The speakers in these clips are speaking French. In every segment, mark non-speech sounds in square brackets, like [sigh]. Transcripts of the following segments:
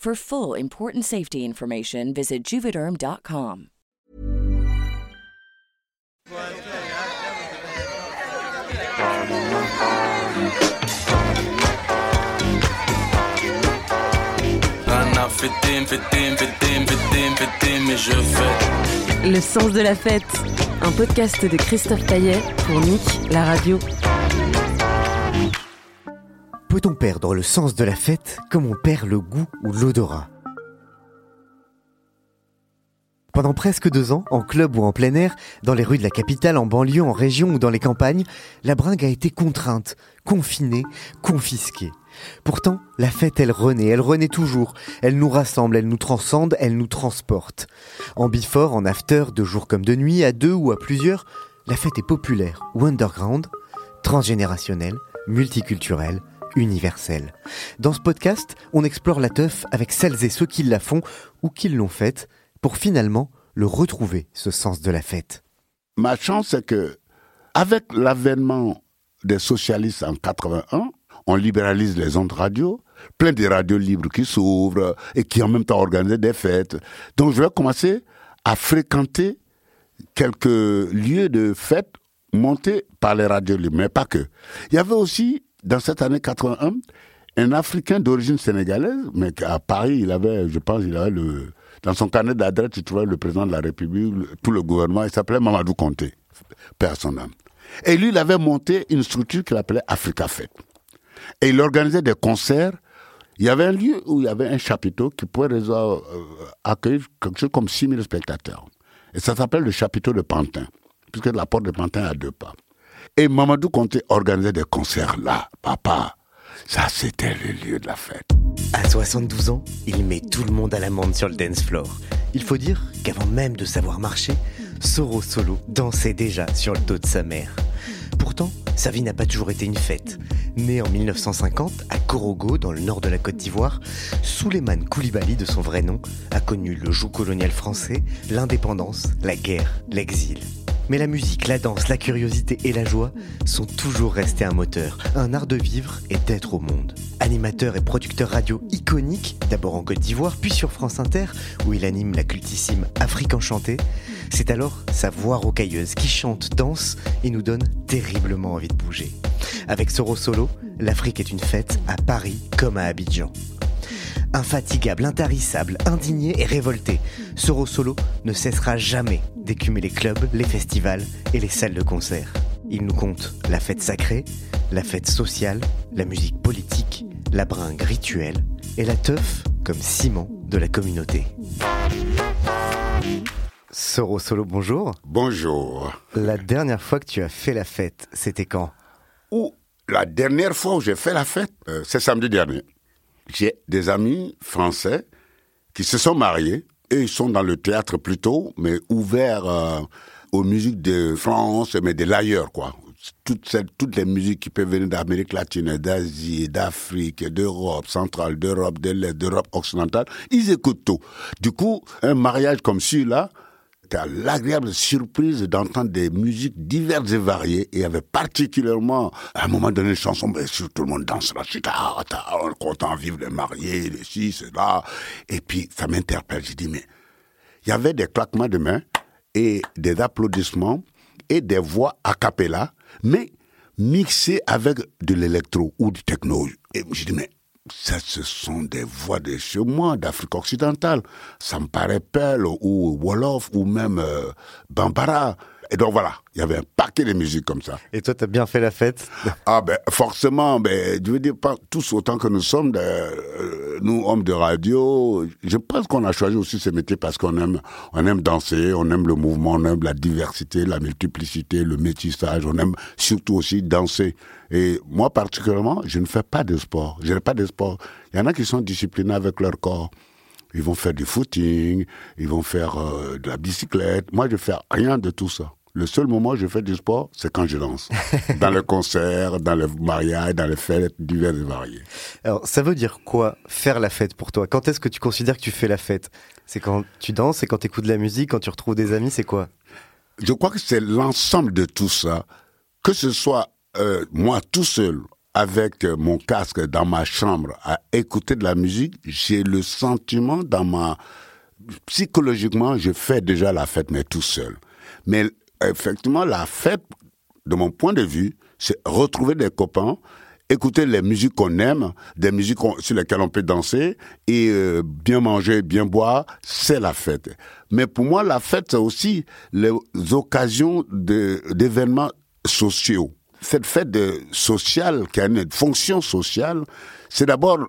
For full important safety information, visit juvederm.com. Le sens de la fête, un podcast de Christophe Taillet pour Nick, la radio. Peut-on perdre le sens de la fête comme on perd le goût ou l'odorat Pendant presque deux ans, en club ou en plein air, dans les rues de la capitale, en banlieue, en région ou dans les campagnes, la bringue a été contrainte, confinée, confisquée. Pourtant, la fête, elle renaît, elle renaît toujours. Elle nous rassemble, elle nous transcende, elle nous transporte. En before, en after, de jour comme de nuit, à deux ou à plusieurs, la fête est populaire ou underground, transgénérationnelle, multiculturelle, universelle. Dans ce podcast, on explore la teuf avec celles et ceux qui la font ou qui l'ont faite pour finalement le retrouver, ce sens de la fête. Ma chance, c'est que, avec l'avènement des socialistes en 81, on libéralise les ondes radio, plein de radios libres qui s'ouvrent et qui en même temps organisent des fêtes. Donc je vais commencer à fréquenter quelques lieux de fêtes montés par les radios libres, mais pas que. Il y avait aussi, dans cette année 81, un Africain d'origine sénégalaise, mais à Paris, il avait, je pense, il avait le, dans son carnet d'adresse, il trouvait le président de la République, tout le gouvernement, il s'appelait Mamadou Conté, père son. Et lui, il avait monté une structure qu'il appelait Africa Fête. Et il organisait des concerts. Il y avait un lieu où il y avait un chapiteau qui pouvait euh, accueillir quelque chose comme 6000 spectateurs. Et ça s'appelle le chapiteau de Pantin, puisque la porte de Pantin a deux pas. Et Mamadou Conté organisait des concerts là, papa. Ça, c'était le lieu de la fête. À 72 ans, il met tout le monde à l'amende sur le dance floor. Il faut dire qu'avant même de savoir marcher, Soro Solo dansait déjà sur le dos de sa mère. Pourtant, sa vie n'a pas toujours été une fête. Né en 1950 à Korogo, dans le nord de la Côte d'Ivoire, Souleymane Koulibaly, de son vrai nom, a connu le joug colonial français, l'indépendance, la guerre, l'exil. Mais la musique, la danse, la curiosité et la joie sont toujours restés un moteur, un art de vivre et d'être au monde. Animateur et producteur radio iconique, d'abord en Côte d'Ivoire, puis sur France Inter, où il anime la cultissime Afrique enchantée, c'est alors sa voix rocailleuse qui chante, danse et nous donne terriblement envie de bouger. Avec Soro Solo, l'Afrique est une fête à Paris comme à Abidjan. Infatigable, intarissable, indigné et révolté, Soro Solo ne cessera jamais d'écumer les clubs, les festivals et les salles de concert. Il nous compte la fête sacrée, la fête sociale, la musique politique, la bringue rituelle et la teuf comme ciment de la communauté. Soro Solo, bonjour. Bonjour. La dernière fois que tu as fait la fête, c'était quand? Ou la dernière fois où j'ai fait la fête, euh, c'est samedi dernier. J'ai des amis français qui se sont mariés et ils sont dans le théâtre plutôt, mais ouverts euh, aux musiques de France, mais de l'ailleurs, quoi. Toutes, toutes les musiques qui peuvent venir d'Amérique latine, d'Asie, d'Afrique, d'Europe centrale, d'Europe de l'Est, d'Europe occidentale, ils écoutent tout. Du coup, un mariage comme celui-là, à l'agréable surprise d'entendre des musiques diverses et variées. Et il y avait particulièrement, à un moment donné, une chanson, bien sûr, tout le monde danse là, on est content de vivre les mariés, les ci, cela. Et puis, ça m'interpelle. J'ai dit, mais il y avait des claquements de mains et des applaudissements et des voix a cappella, mais mixé avec de l'électro ou du techno. Et je dis, mais ça, ce sont des voix de chez moi, d'Afrique occidentale. Ça me paraît Pearl ou Wolof ou même euh, Bambara. Et donc voilà, il y avait un paquet de musique comme ça. Et toi, tu as bien fait la fête Ah ben forcément, ben, je veux dire, pas tous autant que nous sommes, euh, nous hommes de radio, je pense qu'on a choisi aussi ce métier parce qu'on aime, on aime danser, on aime le mouvement, on aime la diversité, la multiplicité, le métissage, on aime surtout aussi danser. Et moi particulièrement, je ne fais pas de sport, je n'ai pas de sport. Il y en a qui sont disciplinés avec leur corps. Ils vont faire du footing, ils vont faire euh, de la bicyclette. Moi, je fais rien de tout ça. Le seul moment où je fais du sport, c'est quand je danse. [laughs] dans les concerts, dans les mariages, dans les fêtes diverses et variées. Alors, ça veut dire quoi, faire la fête pour toi? Quand est-ce que tu considères que tu fais la fête? C'est quand tu danses, c'est quand tu écoutes de la musique, quand tu retrouves des amis, c'est quoi? Je crois que c'est l'ensemble de tout ça. Que ce soit euh, moi tout seul, avec mon casque dans ma chambre, à écouter de la musique, j'ai le sentiment dans ma... Psychologiquement, je fais déjà la fête, mais tout seul. Mais effectivement, la fête, de mon point de vue, c'est retrouver des copains, écouter les musiques qu'on aime, des musiques sur lesquelles on peut danser, et euh, bien manger, bien boire, c'est la fête. Mais pour moi, la fête, c'est aussi les occasions d'événements sociaux. Cette fête sociale, qui a une fonction sociale, c'est d'abord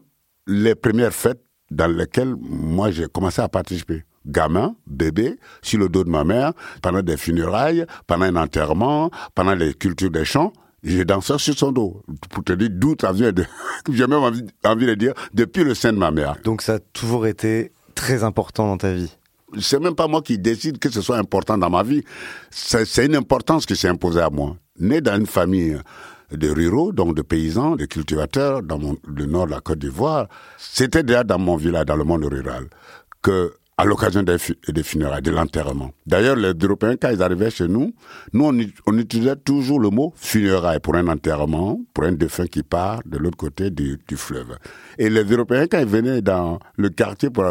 les premières fêtes dans lesquelles moi j'ai commencé à participer gamin, bébé, sur le dos de ma mère, pendant des funérailles, pendant un enterrement, pendant les cultures des champs. J'ai dansé sur son dos. Pour te dire d'où ça vient de, [laughs] j'ai même envie, envie de dire, depuis le sein de ma mère. Donc ça a toujours été très important dans ta vie c'est même pas moi qui décide que ce soit important dans ma vie. C'est une importance qui s'est imposée à moi. Né dans une famille de ruraux, donc de paysans, de cultivateurs, dans le nord de la Côte d'Ivoire, c'était déjà dans mon village, dans le monde rural, que à l'occasion des, funérailles, de l'enterrement. D'ailleurs, les Européens, quand ils arrivaient chez nous, nous, on, utilisait toujours le mot funérailles pour un enterrement, pour un défunt qui part de l'autre côté du, fleuve. Et les Européens, quand ils venaient dans le quartier pour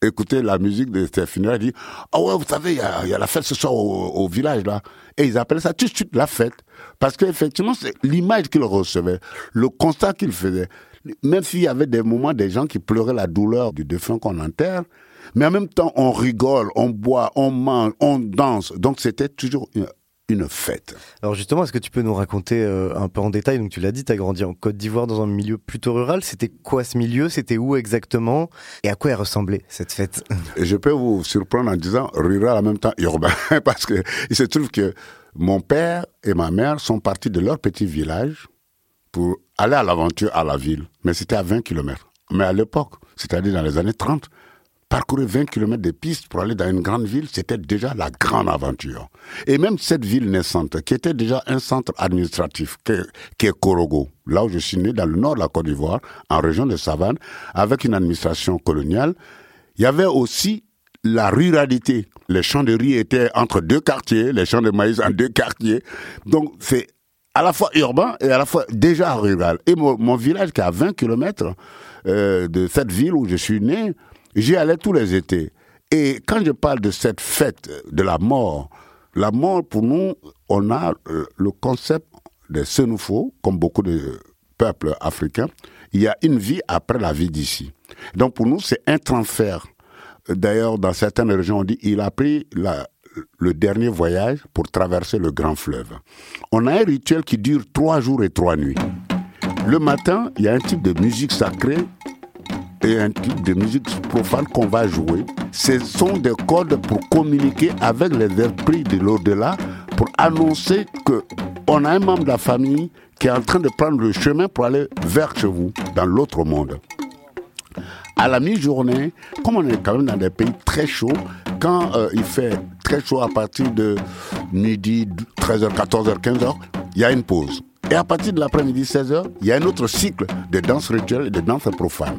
écouter la musique de ces funérailles, ils disaient, ah ouais, vous savez, il y, a, la fête ce soir au, village, là. Et ils appelaient ça tout de suite la fête. Parce qu'effectivement, c'est l'image qu'ils recevaient, le constat qu'ils faisaient. Même s'il y avait des moments, des gens qui pleuraient la douleur du défunt qu'on enterre, mais en même temps, on rigole, on boit, on mange, on danse. Donc c'était toujours une, fête. Alors justement, est-ce que tu peux nous raconter euh, un peu en détail? Donc tu l'as dit, tu as grandi en Côte d'Ivoire dans un milieu plutôt rural. C'était quoi ce milieu? C'était où exactement? Et à quoi elle ressemblait cette fête? Je peux vous surprendre en disant rural en même temps urbain, [laughs] parce que il se trouve que mon père et ma mère sont partis de leur petit village pour aller à l'aventure à la ville. Mais c'était à 20 km. Mais à l'époque, c'est-à-dire dans les années 30, parcourir 20 km de pistes pour aller dans une grande ville, c'était déjà la grande aventure. Et même cette ville naissante, qui était déjà un centre administratif, qui est Korogo, là où je suis né, dans le nord de la Côte d'Ivoire, en région de Savane, avec une administration coloniale, il y avait aussi la ruralité. Les champs de riz étaient entre deux quartiers, les champs de maïs en deux quartiers. Donc c'est à la fois urbain et à la fois déjà rural. Et mon, village qui est à 20 km euh, de cette ville où je suis né, J'y allais tous les étés. Et quand je parle de cette fête de la mort, la mort pour nous, on a euh, le concept de Senoufo, comme beaucoup de peuples africains. Il y a une vie après la vie d'ici. Donc pour nous, c'est un transfert. D'ailleurs, dans certaines régions, on dit il a pris le dernier voyage pour traverser le grand fleuve. On a un rituel qui dure trois jours et trois nuits. Le matin, il y a un type de musique sacrée et un type de musique profane qu'on va jouer. Ce sont des codes pour communiquer avec les esprits de l'au-delà, pour annoncer que on a un membre de la famille qui est en train de prendre le chemin pour aller vers chez vous, dans l'autre monde. À la mi-journée, comme on est quand même dans des pays très chauds, quand euh, il fait très chaud à partir de midi, 13h, 14h, 15h, il y a une pause. Et à partir de l'après-midi, 16h, il y a un autre cycle de danse rituelle et de danse profane.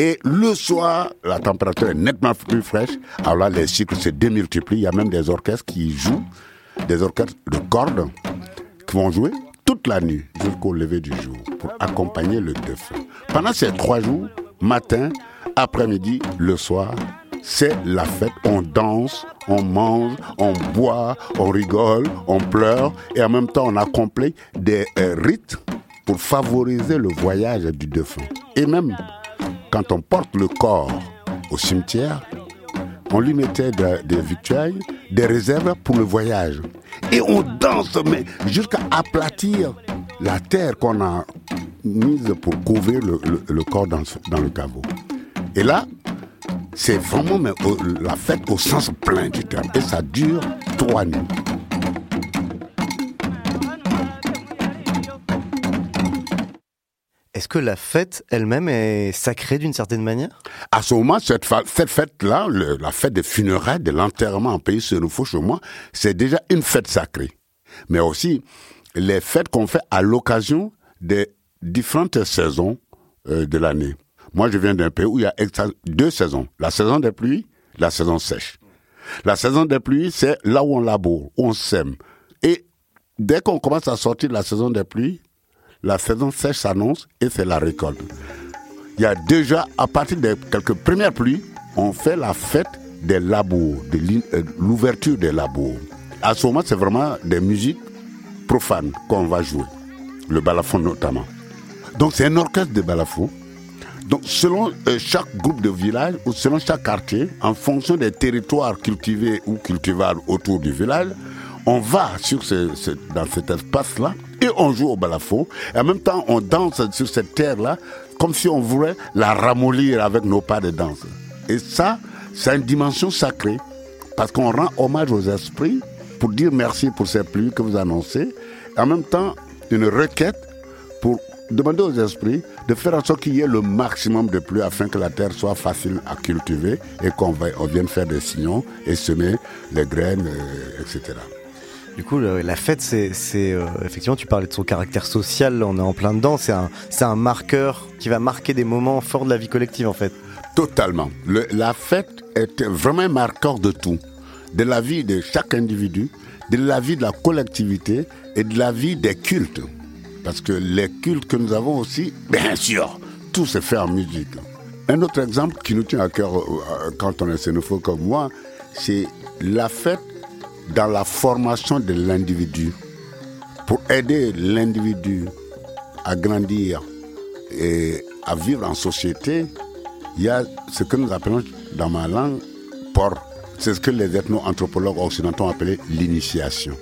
Et le soir, la température est nettement plus fraîche. Alors là, les cycles se démultiplient. Il y a même des orchestres qui jouent, des orchestres de cordes, qui vont jouer toute la nuit jusqu'au lever du jour pour accompagner le défunt. Pendant ces trois jours, matin, après-midi, le soir, c'est la fête. On danse, on mange, on boit, on rigole, on pleure et en même temps on accomplit des euh, rites pour favoriser le voyage du défunt. Et même quand on porte le corps au cimetière, on lui mettait des victuailles, des réserves pour le voyage. Et on danse, mais jusqu'à aplatir la terre qu'on a mise pour couvrir le, corps dans, dans, le caveau. Et là, c'est vraiment la fête au sens plein du terme. Et ça dure trois nuits. Est-ce que la fête elle-même est sacrée d'une certaine manière? À ce moment, cette, fête-là, la fête des funérailles, de l'enterrement en pays Sénoufo chez moi, c'est déjà une fête sacrée. Mais aussi, les fêtes qu'on fait à l'occasion des différentes saisons euh, de l'année. Moi, je viens d'un pays où il y a deux saisons. La saison des pluies, la saison sèche. La saison des pluies, c'est là où on laboure, où on sème. Et dès qu'on commence à sortir de la saison des pluies, la saison sèche s'annonce et c'est la récolte. Il y a déjà, à partir de quelques premières pluies, on fait la fête des labours, de euh, l'ouverture des labours. À ce moment, c'est vraiment des musiques profanes qu'on va jouer, le balafon notamment. Donc c'est un orchestre de balafon. Donc selon euh, chaque groupe de village ou selon chaque quartier, en fonction des territoires cultivés ou cultivables autour du village, on va sur dans cet espace-là et on joue au balafon. Et en même temps, on danse sur cette terre-là comme si on voulait la ramollir avec nos pas de danse. Et ça, c'est une dimension sacrée parce qu'on rend hommage aux esprits pour dire merci pour cette pluie que vous annoncez. Et en même temps, une requête pour demander aux esprits de faire en sorte qu'il y ait le maximum de pluie afin que la terre soit facile à cultiver et qu'on vienne faire des sillons et semer les graines, euh, etc. Du coup, la fête, c'est euh, effectivement, tu parlais de son caractère social, on est en plein dedans, c'est un, un marqueur qui va marquer des moments forts de la vie collective en fait. Totalement. la fête est vraiment un marqueur de tout, de la vie de chaque individu, de la vie de la collectivité et de la vie des cultes. Parce que les cultes que nous avons aussi, bien sûr, tout se fait en musique. Un autre exemple qui nous tient à cœur euh, quand on est xénophobe comme moi, c'est la fête dans la formation de l'individu, pour aider l'individu à grandir et à vivre en société, il y a ce que nous appelons dans ma langue port. C'est ce que les ethno-anthropologues occidentaux ont appelé l'initiation.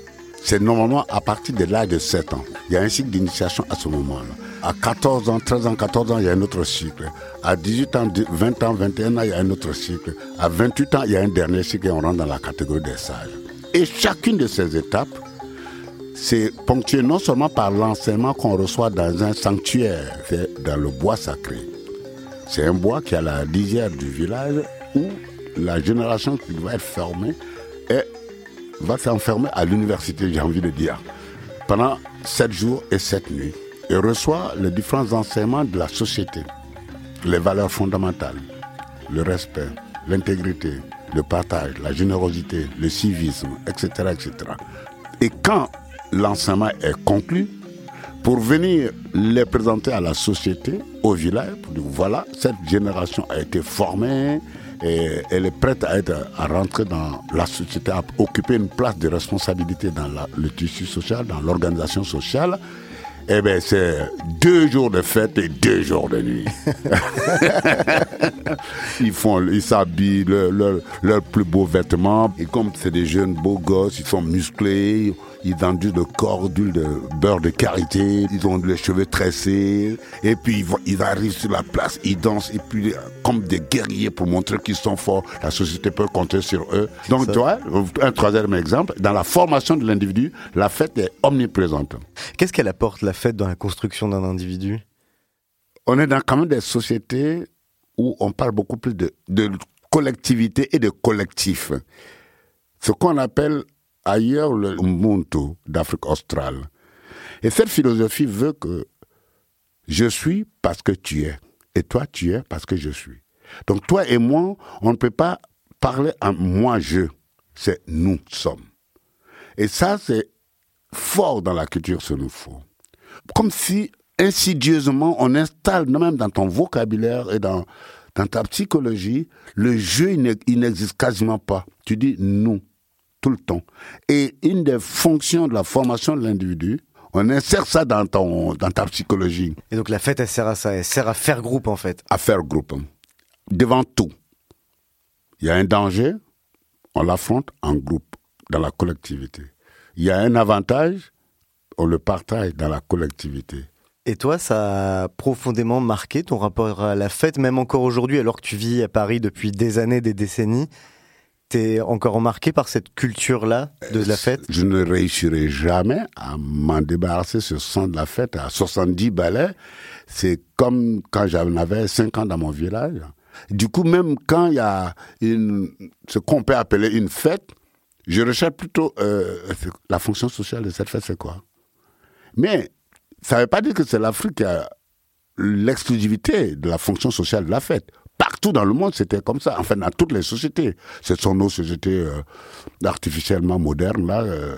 C'est normalement à partir de l'âge de 7 ans. Il y a un cycle d'initiation à ce moment-là. À 14 ans, 13 ans, 14 ans, il y a un autre cycle. À 18 ans, 20 ans, 21 ans, il y a un autre cycle. À 28 ans, il y a un dernier cycle et on rentre dans la catégorie des sages. Et chacune de ces étapes, c'est ponctué non seulement par l'enseignement qu'on reçoit dans un sanctuaire, dans le bois sacré. C'est un bois qui a la lisière du village où la génération qui va être formée va s'enfermer à l'université, j'ai envie de dire, pendant sept jours et sept nuits et reçoit les différents enseignements de la société, les valeurs fondamentales, le respect, l'intégrité, le partage, la générosité, le civisme, etc. etc. Et quand l'enseignement est conclu, pour venir les présenter à la société, au village, pour dire voilà, cette génération a été formée et elle est prête à, être, à rentrer dans la société, à occuper une place de responsabilité dans le tissu social, dans l'organisation sociale eh bien, c'est deux jours de fête et deux jours de nuit. [laughs] ils font, ils s'habillent leurs leur, plus beaux vêtements. Et comme c'est des jeunes beaux gosses, ils sont musclés, ils vendent le corps d'huile de beurre de karité, ils ont les cheveux tressés, et puis ils, arrivent sur la place, ils dansent, et puis comme des guerriers pour montrer qu'ils sont forts, la société peut compter sur eux. Donc, tu vois, un troisième exemple, dans la formation de l'individu, la fête est omniprésente. Qu'est-ce qu'elle apporte, la fête, dans la construction d'un individu? On est dans quand même des sociétés où on parle beaucoup plus de, de collectivité et de collectif. Ce qu'on appelle ailleurs le Ubuntu d'Afrique australe. Et cette philosophie veut que je suis parce que tu es. Et toi, tu es parce que je suis. Donc toi et moi, on ne peut pas parler en moi-je. C'est nous sommes. Et ça, c'est fort dans la culture ce nous faut. Comme si insidieusement on installe même dans ton vocabulaire et dans dans ta psychologie, le jeu, il n'existe quasiment pas. Tu dis nous, tout le temps. Et une des fonctions de la formation de l'individu, on insère ça dans, ton, dans ta psychologie. Et donc la fête, elle sert à ça, elle sert à faire groupe en fait. À faire groupe. Devant tout. Il y a un danger, on l'affronte en groupe, dans la collectivité. Il y a un avantage, on le partage dans la collectivité. Et toi, ça a profondément marqué ton rapport à la fête, même encore aujourd'hui, alors que tu vis à Paris depuis des années, des décennies. T'es encore marqué par cette culture-là de la fête? Je ne réussirai jamais à m'en débarrasser ce son de la fête à 70 balais. C'est comme quand j'en avais 5 ans dans mon village. Du coup, même quand il y a une, ce qu'on peut appeler une fête, je recherche plutôt euh, la fonction sociale de cette fête, c'est quoi? Mais ça ne veut pas dire que c'est l'Afrique qui a l'exclusivité de la fonction sociale de la fête. Partout dans le monde, c'était comme ça. Enfin, dans toutes les sociétés. Ce sont nos sociétés euh, artificiellement modernes, là, euh,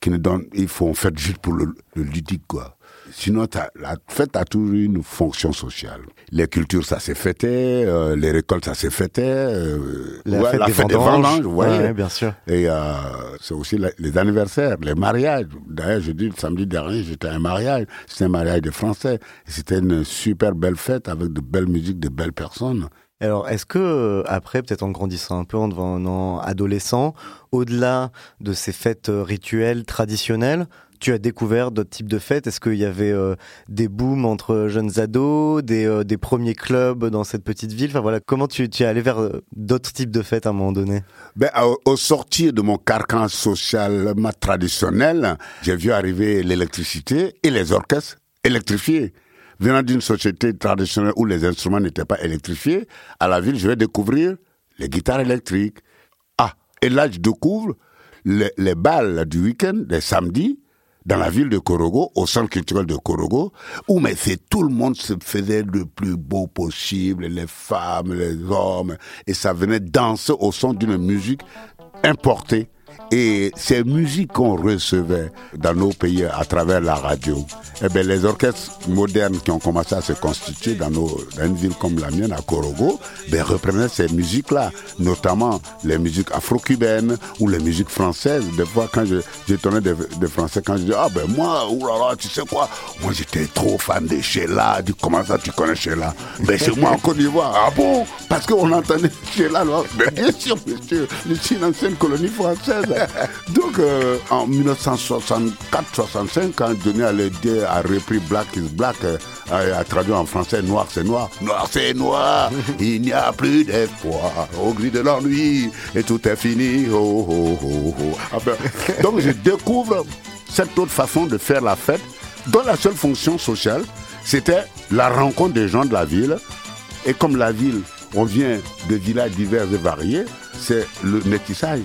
qui nous donnent... Il faut en fait juste pour le, le ludique, quoi. Sinon, la fête a toujours une fonction sociale. Les cultures, ça s'est fêté, euh, les récoltes, ça s'est fêté. Euh, la, fête, la des fête, des vendanges, vendanges, bien sûr. Et euh, c'est aussi les anniversaires, les mariages. D'ailleurs, je dis, le samedi dernier, j'étais à un mariage. C'était un mariage de Français. C'était une super belle fête avec de belles musiques, de belles personnes. Alors, est-ce que après, peut-être en grandissant un peu, en devenant adolescent, au-delà de ces fêtes rituelles traditionnelles, tu as découvert d'autres types de fêtes? Est-ce qu'il y avait euh, des booms entre jeunes ados, des, euh, des, premiers clubs dans cette petite ville? Enfin voilà, comment tu, es allé vers euh, d'autres types de fêtes à un moment donné? Ben, au, sortir de mon carcan social traditionnel, j'ai vu arriver l'électricité et les orchestres électrifiés. Venant d'une société traditionnelle où les instruments n'étaient pas électrifiés, à la ville, je vais découvrir les guitares électriques. Ah, et là, je découvre les, les balles du week-end, les samedis, dans la ville de Korogo, au centre culturel de Korogo, où mais c'est tout le monde se faisait le plus beau possible, les femmes, les hommes, et ça venait danser au son d'une musique importée et ces musiques qu'on recevait dans nos pays à travers la radio, eh bien, les orchestres modernes qui ont commencé à se constituer dans, nos, dans une ville comme la mienne, à Korogo, ben, reprenaient ces musiques-là, notamment les musiques afro-cubaines ou les musiques françaises. Des fois, quand je, des, Français, quand je dis, ah ben moi, oulala, tu sais quoi, moi j'étais trop fan de Sheila. Du comment ça tu connais Sheila? Ben c'est moi en Côte d'Ivoire. Ah bon? Parce qu'on entendait Sheila, là. Ben, bien sûr, monsieur, c'est une ancienne colonie française. Donc, euh, en 1964-65, quand Denis Hallyday a repris Black is Black, euh, a, a, traduit en français Noir c'est noir, Noir c'est noir, [laughs] il n'y a plus d'espoir. Au gris de l'ennui et tout est fini. Oh, oh, oh, enfin, [laughs] donc, je découvre cette autre façon de faire la fête, dont la seule fonction sociale, c'était la rencontre des gens de la ville. Et comme la ville, on vient de villages divers et variés, c'est le métissage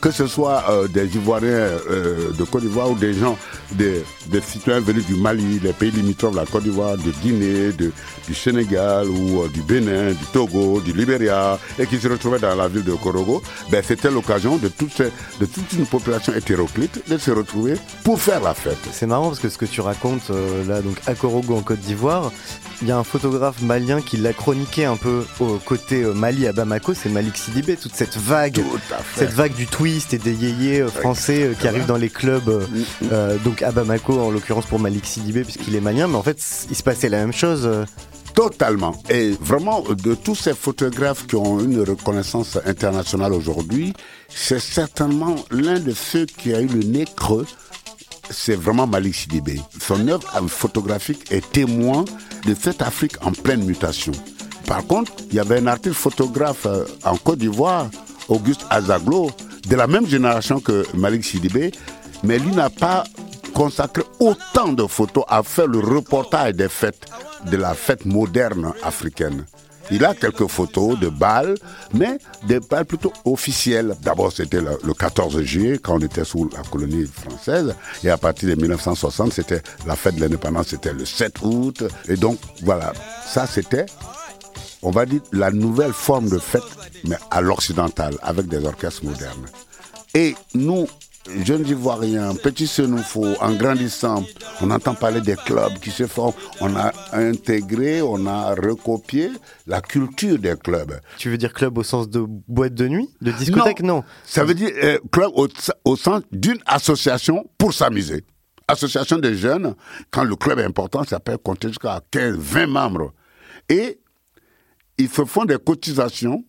que ce soit euh, des Ivoiriens euh, de Côte d'Ivoire ou des gens, des, des, citoyens venus du Mali, des pays limitrophes de la Côte d'Ivoire, de Guinée, de, du Sénégal ou euh, du Bénin, du Togo, du Libéria, et qui se retrouvaient dans la ville de Korogo, ben, c'était l'occasion de, toutes de toute une population hétéroclite de se retrouver pour faire la fête. C'est marrant parce que ce que tu racontes là, donc à Korogo en Côte d'Ivoire, il y a un photographe malien qui l'a chroniqué un peu au côté Mali à Bamako, c'est Malik Sidibé, toute cette vague, cette vague du tweet et des yéyés français qui arrivent dans les clubs, euh, donc à Bamako en l'occurrence pour Malik Sidibé puisqu'il est malien, mais en fait il se passait la même chose. Totalement. Et vraiment, de tous ces photographes qui ont une reconnaissance internationale aujourd'hui, c'est certainement l'un de ceux qui a eu le nez creux. C'est vraiment Malik Sidibé. Son œuvre photographique est témoin de cette Afrique en pleine mutation. Par contre, il y avait un artiste photographe en Côte d'Ivoire, Auguste Azaglo, de la même génération que Malik Sidibé, mais lui n'a pas consacré autant de photos à faire le reportage des fêtes, de la fête moderne africaine. Il a quelques photos de balles, mais des balles plutôt officielles. D'abord, c'était le, le, 14 juillet, quand on était sous la colonie française. Et à partir de 1960, c'était la fête de l'indépendance, c'était le 7 août. Et donc, voilà, ça c'était, on va dire, la nouvelle forme de fête, mais à l'occidental, avec des orchestres modernes. Et nous, jeunes Ivoiriens, petits Senoufo, en grandissant, on entend parler des clubs qui se forment. On a intégré, on a recopié la culture des clubs. Tu veux dire club au sens de boîte de nuit De discothèque? Non. Ça veut dire euh, club au, au sens d'une association pour s'amuser. Association des jeunes, quand le club est important, ça peut compter jusqu'à 15, 20 membres. Et ils font des cotisations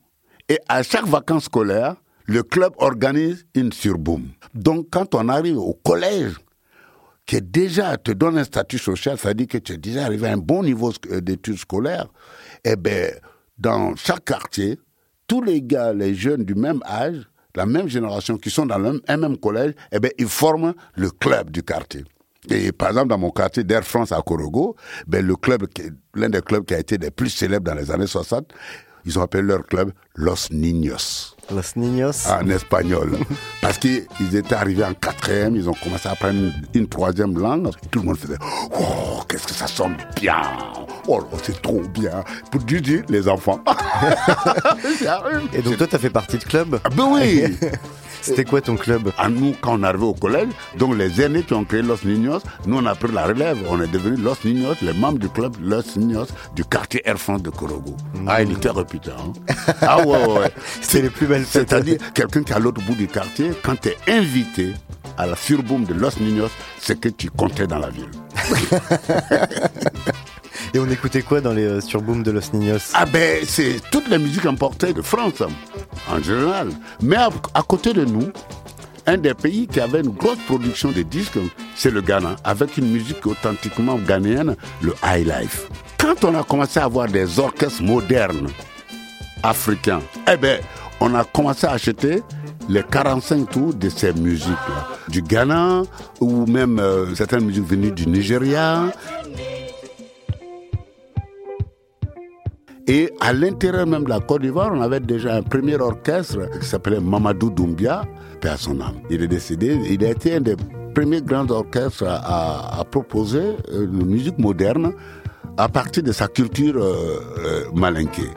et à chaque vacances scolaires, le club organise une surboom. Donc, quand on arrive au collège, qui déjà te donne un statut social, ça dit que tu es déjà arrivé à un bon niveau euh, d'études scolaires, eh bien, dans chaque quartier, tous les gars, les jeunes du même âge, la même génération qui sont dans un même collège, eh bien, ils forment le club du quartier. Et par exemple, dans mon quartier d'Air France à Corogo, ben, le club, l'un des clubs qui a été les plus célèbres dans les années 60, ils ont appelé leur club Los Niños. Los Niños. En espagnol. [laughs] Parce qu'ils étaient arrivés en quatrième, ils ont commencé à apprendre une, troisième langue. Tout le monde faisait Oh, qu'est-ce que ça sonne bien Oh, c'est trop bien. Pour dire les enfants. [laughs] Et donc, toi, tu as fait partie de club? Ah Ben oui [laughs] C'était quoi ton club? À nous, quand on arrivait au collège, donc les aînés qui ont créé Los Niños, nous on a pris la relève. On est devenu Los Niños, les membres du club Los Niños du quartier Air France de Korogo. Ah, il était réputé. Hein. ah ouais, ouais. [laughs] C'est les plus belles. C'est-à-dire, quelqu'un qui est à l'autre bout du quartier, quand tu es invité à la surboom de Los Niños, c'est que tu comptais dans la ville. [laughs] Et on écoutait quoi dans les euh, surbooms de Los Niños? Ah ben, c'est toutes les musiques importées de France, en général. Mais à, côté de nous, un des pays qui avait une grosse production de disques, c'est le Ghana, avec une musique authentiquement ghanéenne, le high life. Quand on a commencé à avoir des orchestres modernes africains, eh ben, on a commencé à acheter les 45 tours de ces musiques-là. Du Ghana, ou même euh, certaines musiques venues du Nigeria, Et à l'intérieur même de la Côte d'Ivoire, on avait déjà un premier orchestre qui s'appelait Mamadou Doumbia, âme. Il est décédé, il a été un des premiers grands orchestres à, proposer euh, une musique moderne à partir de sa culture euh, euh, malinquée.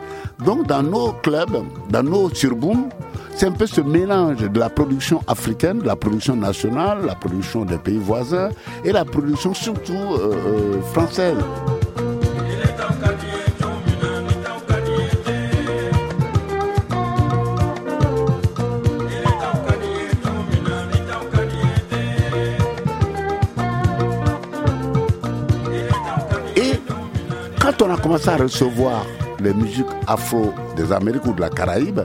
Donc dans nos clubs, dans nos surbooms, c'est un peu ce mélange de la production africaine, de la production nationale, la production des pays voisins et la production surtout française. À recevoir les musiques afro des Amériques ou de la Caraïbe,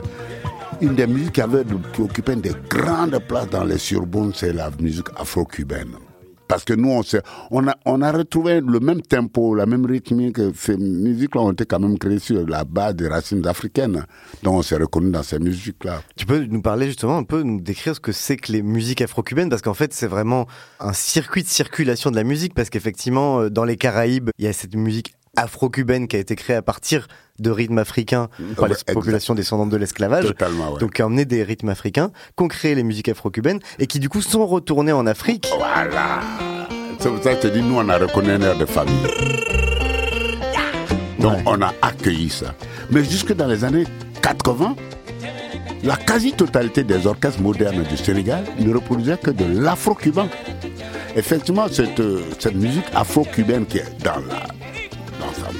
une des musiques qui, avait, qui occupait des grandes places dans les surbons, c'est la musique afro-cubaine. Parce que nous, on, on, a, on a retrouvé le même tempo, la même rythmique. Ces musiques-là ont été quand même créées sur la base des racines africaines. Donc on s'est reconnu dans ces musiques-là. Tu peux nous parler justement un peu, nous décrire ce que c'est que les musiques afro-cubaines? Parce qu'en fait, c'est vraiment un circuit de circulation de la musique. Parce qu'effectivement, euh, dans les Caraïbes, il y a cette musique afro-cubaine qui a été créée à partir de rythmes africains par les populations descendantes de l'esclavage. Donc qui a emmené des rythmes africains, qui ont créé les musiques afro-cubaines et qui du coup sont retournés en Afrique. Voilà. C'est pour ça que je te dis, nous on a reconnu un air de famille. Donc on a accueilli ça. Mais jusque dans les années 80, la quasi-totalité des orchestres modernes du Sénégal ne reproduisaient que de l'afro-cubain. Effectivement, cette, cette musique afro-cubaine qui est dans la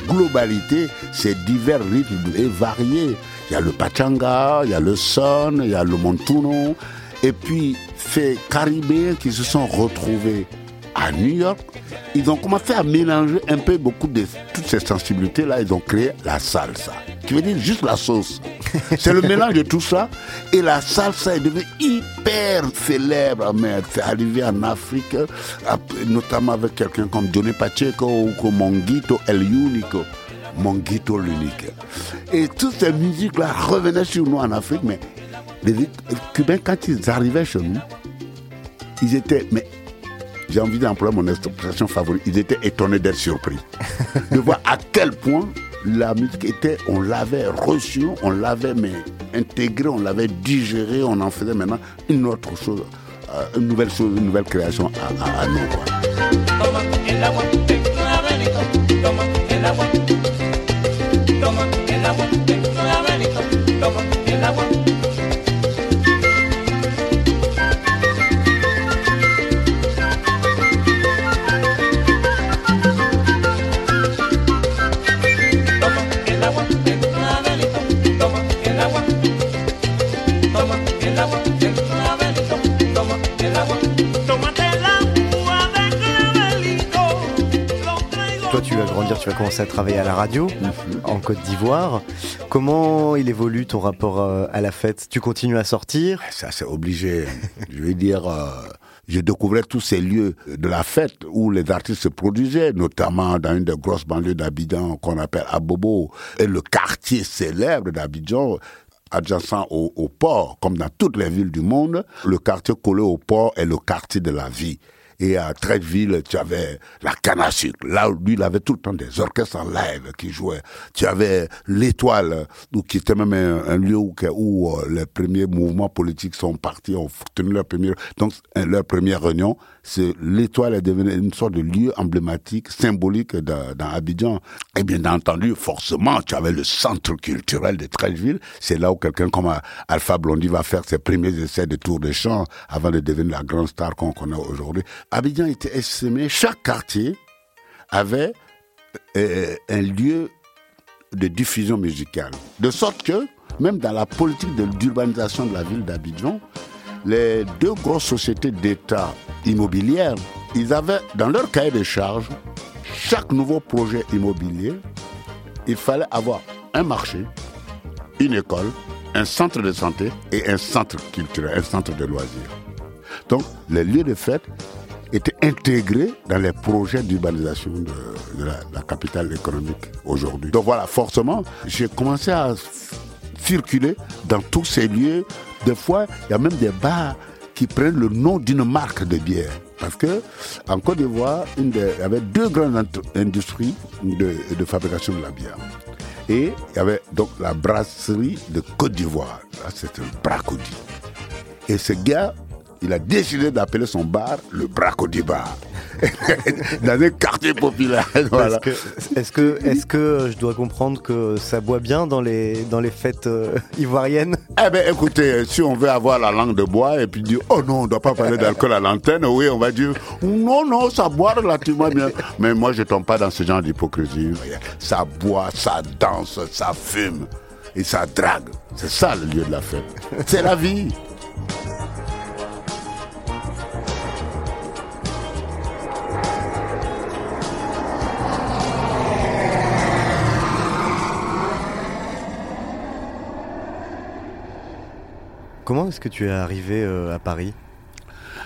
globalité, c'est divers rythmes et variés. Il y a le pachanga, il y a le son, il y a le montuno. Et puis, ces Caribéens qui se sont retrouvés à New York, ils ont commencé à mélanger un peu beaucoup de toutes ces sensibilités-là. Ils ont créé la salsa, qui veut dire juste la sauce. [laughs] C'est le mélange de tout ça. Et la salsa est devenue hyper célèbre. Mais c'est arrivé en Afrique, notamment avec quelqu'un comme Johnny Pacheco ou comme Monguito El Unico. Monguito l'unique. Et toutes ces musiques-là revenaient sur nous en Afrique, mais les Cubains, quand ils arrivaient chez nous, ils étaient, mais j'ai envie d'employer mon expression favorite, ils étaient étonnés d'être surpris. [laughs] de voir à quel point la musique était, on l'avait reçue, on l'avait mais intégrée, on l'avait digérée, on en faisait maintenant une autre chose, euh, une nouvelle chose, une nouvelle création à, nous. Tu as commencé à travailler à la radio Mhm. en Côte d'Ivoire. Comment il évolue ton rapport euh, à la fête? Tu continues à sortir? Ça, c'est obligé. Je veux dire, euh, je découvrais tous ces lieux de la fête où les artistes se produisaient, notamment dans une des grosses banlieues d'Abidjan qu'on appelle Abobo, et le quartier célèbre d'Abidjan. Adjacent au, au port, comme dans toutes les villes du monde, le quartier collé au port est le quartier de la vie. Et à Treichville, tu avais la canne à sucre. Là, lui, il avait tout le temps des orchestres en live qui jouaient. Tu avais l'étoile, qui était même un, lieu où, euh, les premiers mouvements politiques sont partis, ont tenu leur première, donc, leur première réunion. C'est, l'étoile est devenue une sorte de lieu emblématique, symbolique dans, Abidjan. Et bien entendu, forcément, tu avais le centre culturel de Treichville. C'est là où quelqu'un comme euh, Alpha Blondy va faire ses premiers essais de tour de chant avant de devenir la grande star qu'on connaît aujourd'hui. Abidjan était estimé, chaque quartier avait euh, un lieu de diffusion musicale. De sorte que, même dans la politique de d'urbanisation de la ville d'Abidjan, les deux grosses sociétés d'État immobilières, ils avaient dans leur cahier de charges, chaque nouveau projet immobilier, il fallait avoir un marché, une école, un centre de santé et un centre culturel, un centre de loisirs. Donc, les lieux de fête étaient intégrés dans les projets d'urbanisation de, la, capitale économique aujourd'hui. Donc voilà, forcément, j'ai commencé à circuler dans tous ces lieux. Des fois, il y a même des bars qui prennent le nom d'une marque de bière. Parce que en Côte d'Ivoire, il y avait deux grandes industries de, fabrication de la bière. Et il y avait donc la brasserie de Côte d'Ivoire. C'était le Bracody. Et ce gars, il a décidé d'appeler son bar le Bracody Bar. [laughs] Dans un quartier populaire. Voilà. Parce que- Est-ce que, que je dois comprendre que ça boit bien dans les, dans les fêtes euh, ivoiriennes? Eh bien, écoutez, si on veut avoir la langue de bois et puis dire, oh non, on ne doit pas parler d'alcool à l'antenne, oui, on va dire, non, non, ça boit relativement bien. Mais moi, je ne tombe pas dans ce genre d'hypocrisie. Ça boit, ça danse, ça fume et ça drague. C'est ça le lieu de la fête. C'est la vie. Comment est-ce que tu es arrivé euh, à Paris?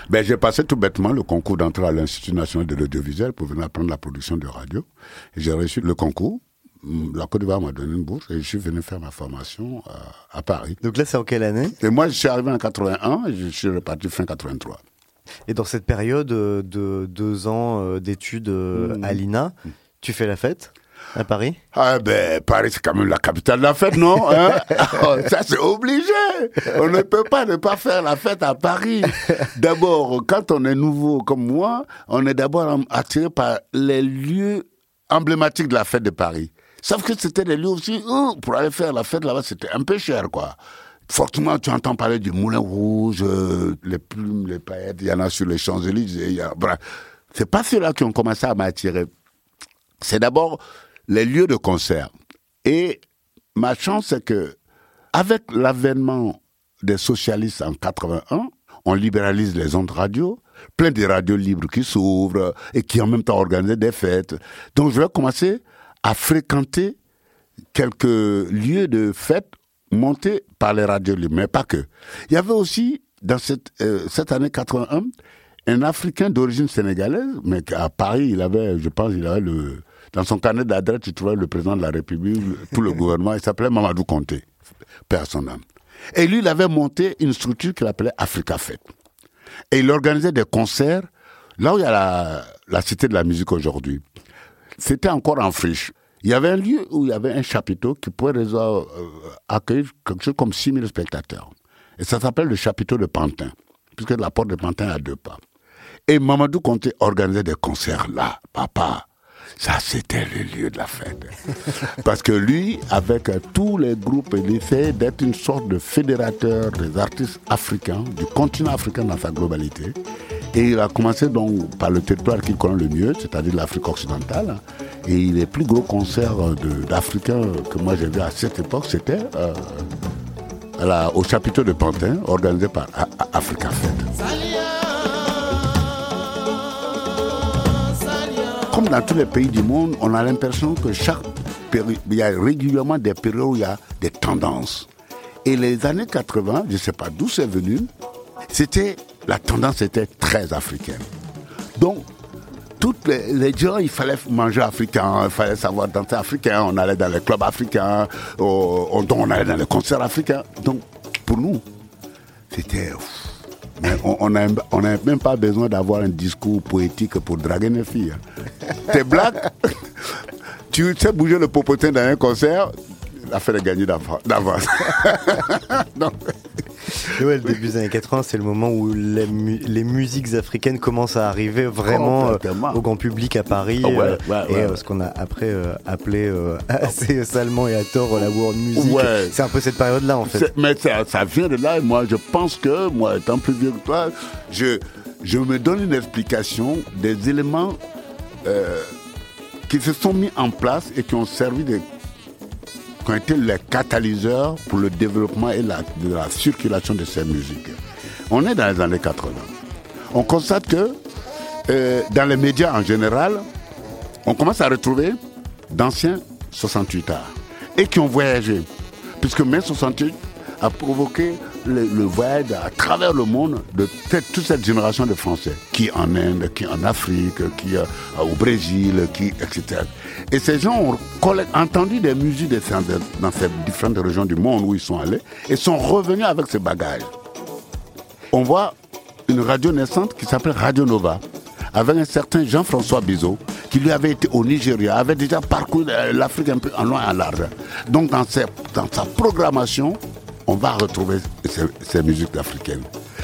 Ben, j'ai passé tout bêtement le concours d'entrée à l'Institut national de l'audiovisuel pour venir apprendre la production de radio. J'ai reçu le concours. Hum, La Côte d'Ivoire m'a donné une bourse et je suis venu faire ma formation à, à Paris. Donc là, c'est en quelle année? Et moi, je suis arrivé en 81 et je suis reparti fin 83. Et dans cette période euh, de deux ans euh, d'études euh, Mmh. à l'INA, tu fais la fête? À Paris Ah ben, Paris, c'est quand même la capitale de la fête, non hein [laughs] Oh, Ça, c'est obligé. On ne peut pas ne pas faire la fête à Paris. D'abord, quand on est nouveau comme moi, on est d'abord attiré par les lieux emblématiques de la fête de Paris. Sauf que c'était des lieux aussi, oh, pour aller faire la fête là-bas, c'était un peu cher, quoi. Forcément, tu entends parler du Moulin Rouge, euh, les plumes, les paillettes, il y en a sur les Champs-Élysées. a- bref. C'est pas ceux-là qui ont commencé à m'attirer. C'est d'abord les lieux de concert. Et ma chance, c'est que, avec l'avènement des socialistes en 81, on libéralise les ondes radio, plein de radios libres qui s'ouvrent et qui en même temps organisent des fêtes. Donc je vais commencer à fréquenter quelques lieux de fête montés par les radios libres, mais pas que. Il y avait aussi, dans cette, euh, cette année 81, un Africain d'origine sénégalaise, mais à Paris, il avait, je pense, il avait le, dans son carnet d'adresse, tu trouvais le président de la République, tout le [laughs] gouvernement, il s'appelait Mamadou Conté, père à son âme. Et lui, il avait monté une structure qu'il appelait Africa Fête. Et il organisait des concerts là où il y a la, la cité de la musique aujourd'hui. C'était encore en friche. Il y avait un lieu où il y avait un chapiteau qui pouvait euh, accueillir quelque chose comme 6000 spectateurs. Et ça s'appelle le chapiteau de Pantin, puisque la porte de Pantin est à deux pas. Et Mamadou Conté organisait des concerts là, papa. Ça, c'était le lieu de la fête. Parce que lui, avec tous les groupes, il essaie d'être une sorte de fédérateur des artistes africains, du continent africain dans sa globalité. Et il a commencé donc par le territoire qu'il connaît le mieux, c'est-à-dire l'Afrique occidentale. Et les plus gros concerts d'Africains que moi j'ai vu à cette époque, c'était euh, au chapiteau de Pantin, organisé par Africa Fête. Dans tous les pays du monde, on a l'impression que chaque période, il y a régulièrement des périodes où il y a des tendances. Et les années 80, je ne sais pas d'où c'est venu, c'était, la tendance était très africaine. Donc, toutes les, gens, il fallait manger africain, il fallait savoir danser africain, on allait dans les clubs africains, on allait dans les concerts africains. Donc, pour nous, c'était... on n'a même pas besoin d'avoir un discours poétique pour draguer les filles. T'es black Tu sais bouger le popotin dans un concert, l'affaire est gagnée d'avance. le [laughs] début des années 80, c'est le moment où les, musiques africaines commencent à arriver vraiment euh, au grand public à Paris. Euh, et euh, ce qu'on a après appelé [laughs] assez salement et à tort la world music. C'est un peu cette période-là en fait. Mais ça, vient de là et moi je pense que, moi étant plus vieux que toi, je, je me donne une explication des éléments qui se sont mis en place et qui ont servi de qui ont été les catalyseurs pour le développement et la, circulation de ces musiques? On est dans les années 80. On constate que euh, dans les médias en général, on commence à retrouver d'anciens 68 arts et qui ont voyagé. Puisque mai 68 a provoqué le, voyage à travers le monde de toute cette génération de Français, qui en Inde, qui en Afrique, qui euh, au Brésil, qui, etc. Et ces gens ont entendu des musiques dans ces différentes régions du monde où ils sont allés et sont revenus avec ces bagages. On voit une radio naissante qui s'appelle Radio Nova, avec un certain Jean-François Bizot, qui lui avait été au Nigeria, avait déjà parcouru l'Afrique un peu en loin en large. Donc dans, dans sa programmation, on va retrouver ces, musiques africaines.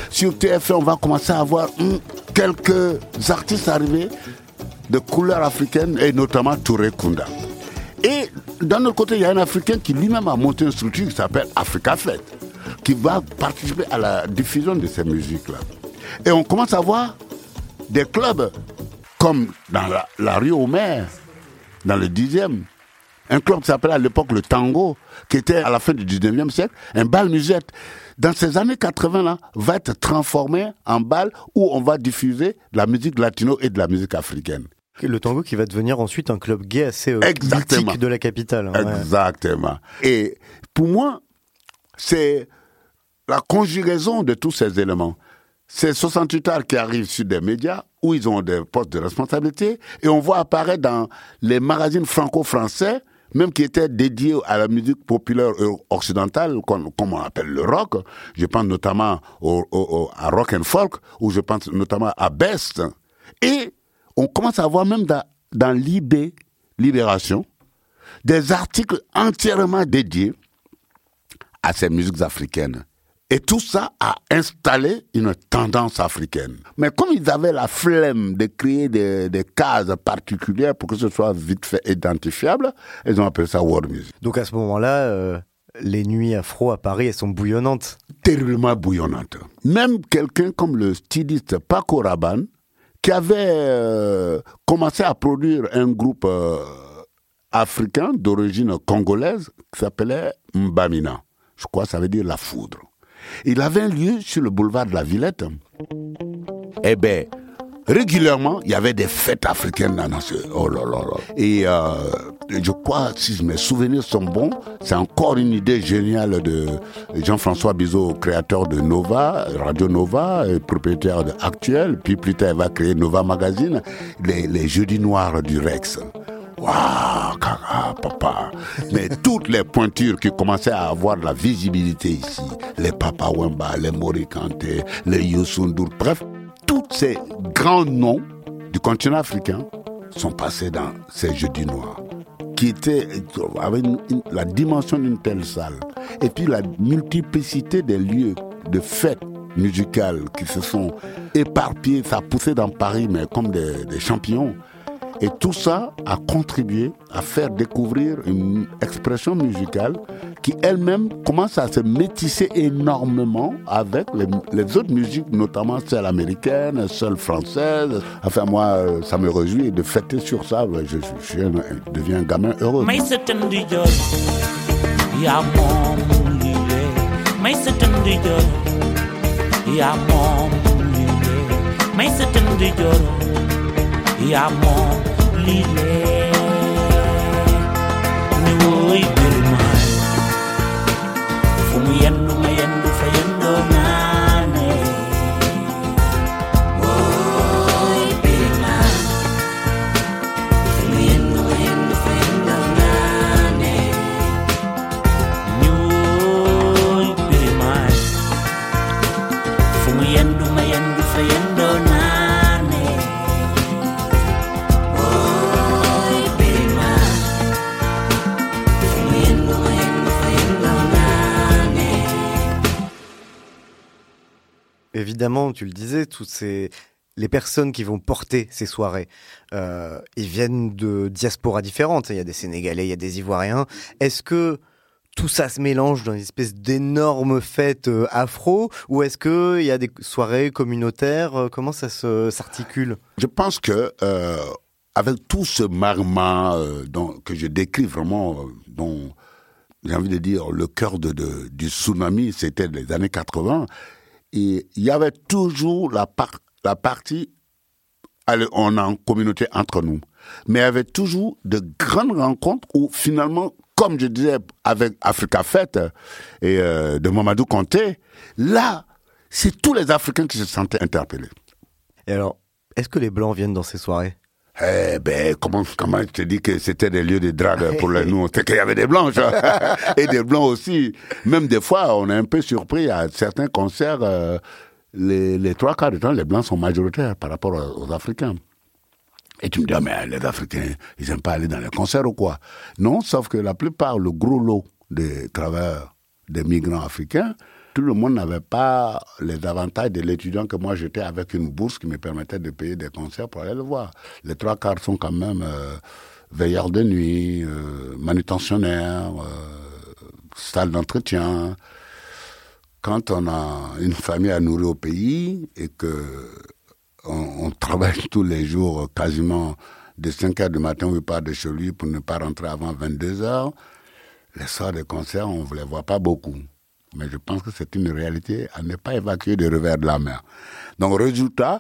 Sur TF1, on va commencer à avoir hmm, quelques artistes arrivés de couleur africaine et notamment Touré Kunda. Et d'un autre côté, il y a un Africain qui lui-même a monté une structure qui s'appelle Africa Fête, qui va participer à la diffusion de ces musiques-là. Et on commence à voir des clubs comme dans la, la rue Homer, dans le 10e, un club qui s'appelait à l'époque le Tango, qui était à la fin du 19e siècle, un bal musette. Dans ces années 80 là, va être transformé en bal où on va diffuser de la musique latino et de la musique africaine. Le tango qui va devenir ensuite un club gay assez euh, de la capitale. Hein, Exactement. Et pour moi, c'est la conjugaison de tous ces éléments. C'est 68 arts qui arrivent sur des médias où ils ont des postes de responsabilité et on voit apparaître dans les magazines franco-français même qui était dédié à la musique populaire occidentale, comme, on appelle le rock. Je pense notamment à rock and folk, ou je pense notamment à Best. Et on commence à voir même dans, dans l'IB, Libération, des articles entièrement dédiés à ces musiques africaines. Et tout ça a installé une tendance africaine. Mais comme ils avaient la flemme de créer des, cases particulières pour que ce soit vite fait identifiable, ils ont appelé ça world music. Donc à ce moment-là, euh, les nuits afro à Paris, elles sont bouillonnantes. Terriblement bouillonnantes. Même quelqu'un comme le styliste Paco Rabanne, qui avait euh, commencé à produire un groupe euh, africain d'origine congolaise qui s'appelait Mbamina. Je crois que ça veut dire la foudre. Il avait un lieu sur le boulevard de la Villette. Eh bien, régulièrement, il y avait des fêtes africaines dans ce... Oh là là là. Et euh, je crois, si mes souvenirs sont bons, c'est encore une idée géniale de Jean-François Bizot, créateur de Nova, Radio Nova, propriétaire Actuel. Puis plus tard, il va créer Nova Magazine, les jeudis noirs du Rex. Waouh, papa. Mais toutes les pointures qui commençaient à avoir de la visibilité ici, les Papa Wemba, les Morikante, les Yosundur, bref, tous ces grands noms du continent africain sont passés dans ces jeudis noirs qui avec la dimension d'une telle salle et puis la multiplicité des lieux de fêtes musicales qui se sont éparpillés, ça a poussé dans Paris mais comme des, des champignons et tout ça a contribué à faire découvrir une expression musicale qui elle-même commence à se métisser énormément avec les, autres musiques, notamment celle américaine, celle française. Enfin, moi, ça me réjouit de fêter sur ça. Je, deviens un gamin heureux. me évidemment, tu le disais, toutes les personnes qui vont porter ces soirées, euh, ils viennent de diasporas différentes. Il y a des Sénégalais, il y a des Ivoiriens. Est-ce que tout ça se mélange dans une espèce d'énorme fête euh, afro? Ou est-ce qu'il y a des soirées communautaires? Euh, Comment ça s'articule? Je pense que avec tout ce marma que je décris vraiment, dont j'ai envie de dire le cœur du tsunami, c'était les années 80, il y avait toujours la, la partie, on est en communauté entre nous, mais il y avait toujours de grandes rencontres où finalement, comme je disais avec Africa Fête et euh, de Mamadou Kanté, là, c'est tous les Africains qui se sentaient interpellés. Et alors, est-ce que les Blancs viennent dans ces soirées? Eh ben, comment, comment je te dis que c'était des lieux de drague pour les nous? C'est qu'il y avait des blanches. [laughs] et des blancs aussi. Même des fois, on est un peu surpris à certains concerts. Euh, les, les, trois quarts du temps, les blancs sont majoritaires par rapport aux, Africains. Et tu me dis, ah, mais les Africains, ils n'aiment pas aller dans les concerts ou quoi? Non, sauf que la plupart, le gros lot des travailleurs, des migrants africains, tout le monde n'avait pas les avantages de l'étudiant que moi j'étais avec une bourse qui me permettait de payer des concerts pour aller le voir. Les trois quarts sont quand même euh, veilleurs de nuit, euh, manutentionnaires, euh, salle d'entretien. Quand on a une famille à nourrir au pays et que on, travaille tous les jours quasiment de 5 heures du matin, on part de chez lui pour ne pas rentrer avant 22 heures. Les soirs de concert, on ne les voit pas beaucoup. Mais je pense que c'est une réalité à ne pas évacuer de revers de la mer. Donc, résultat,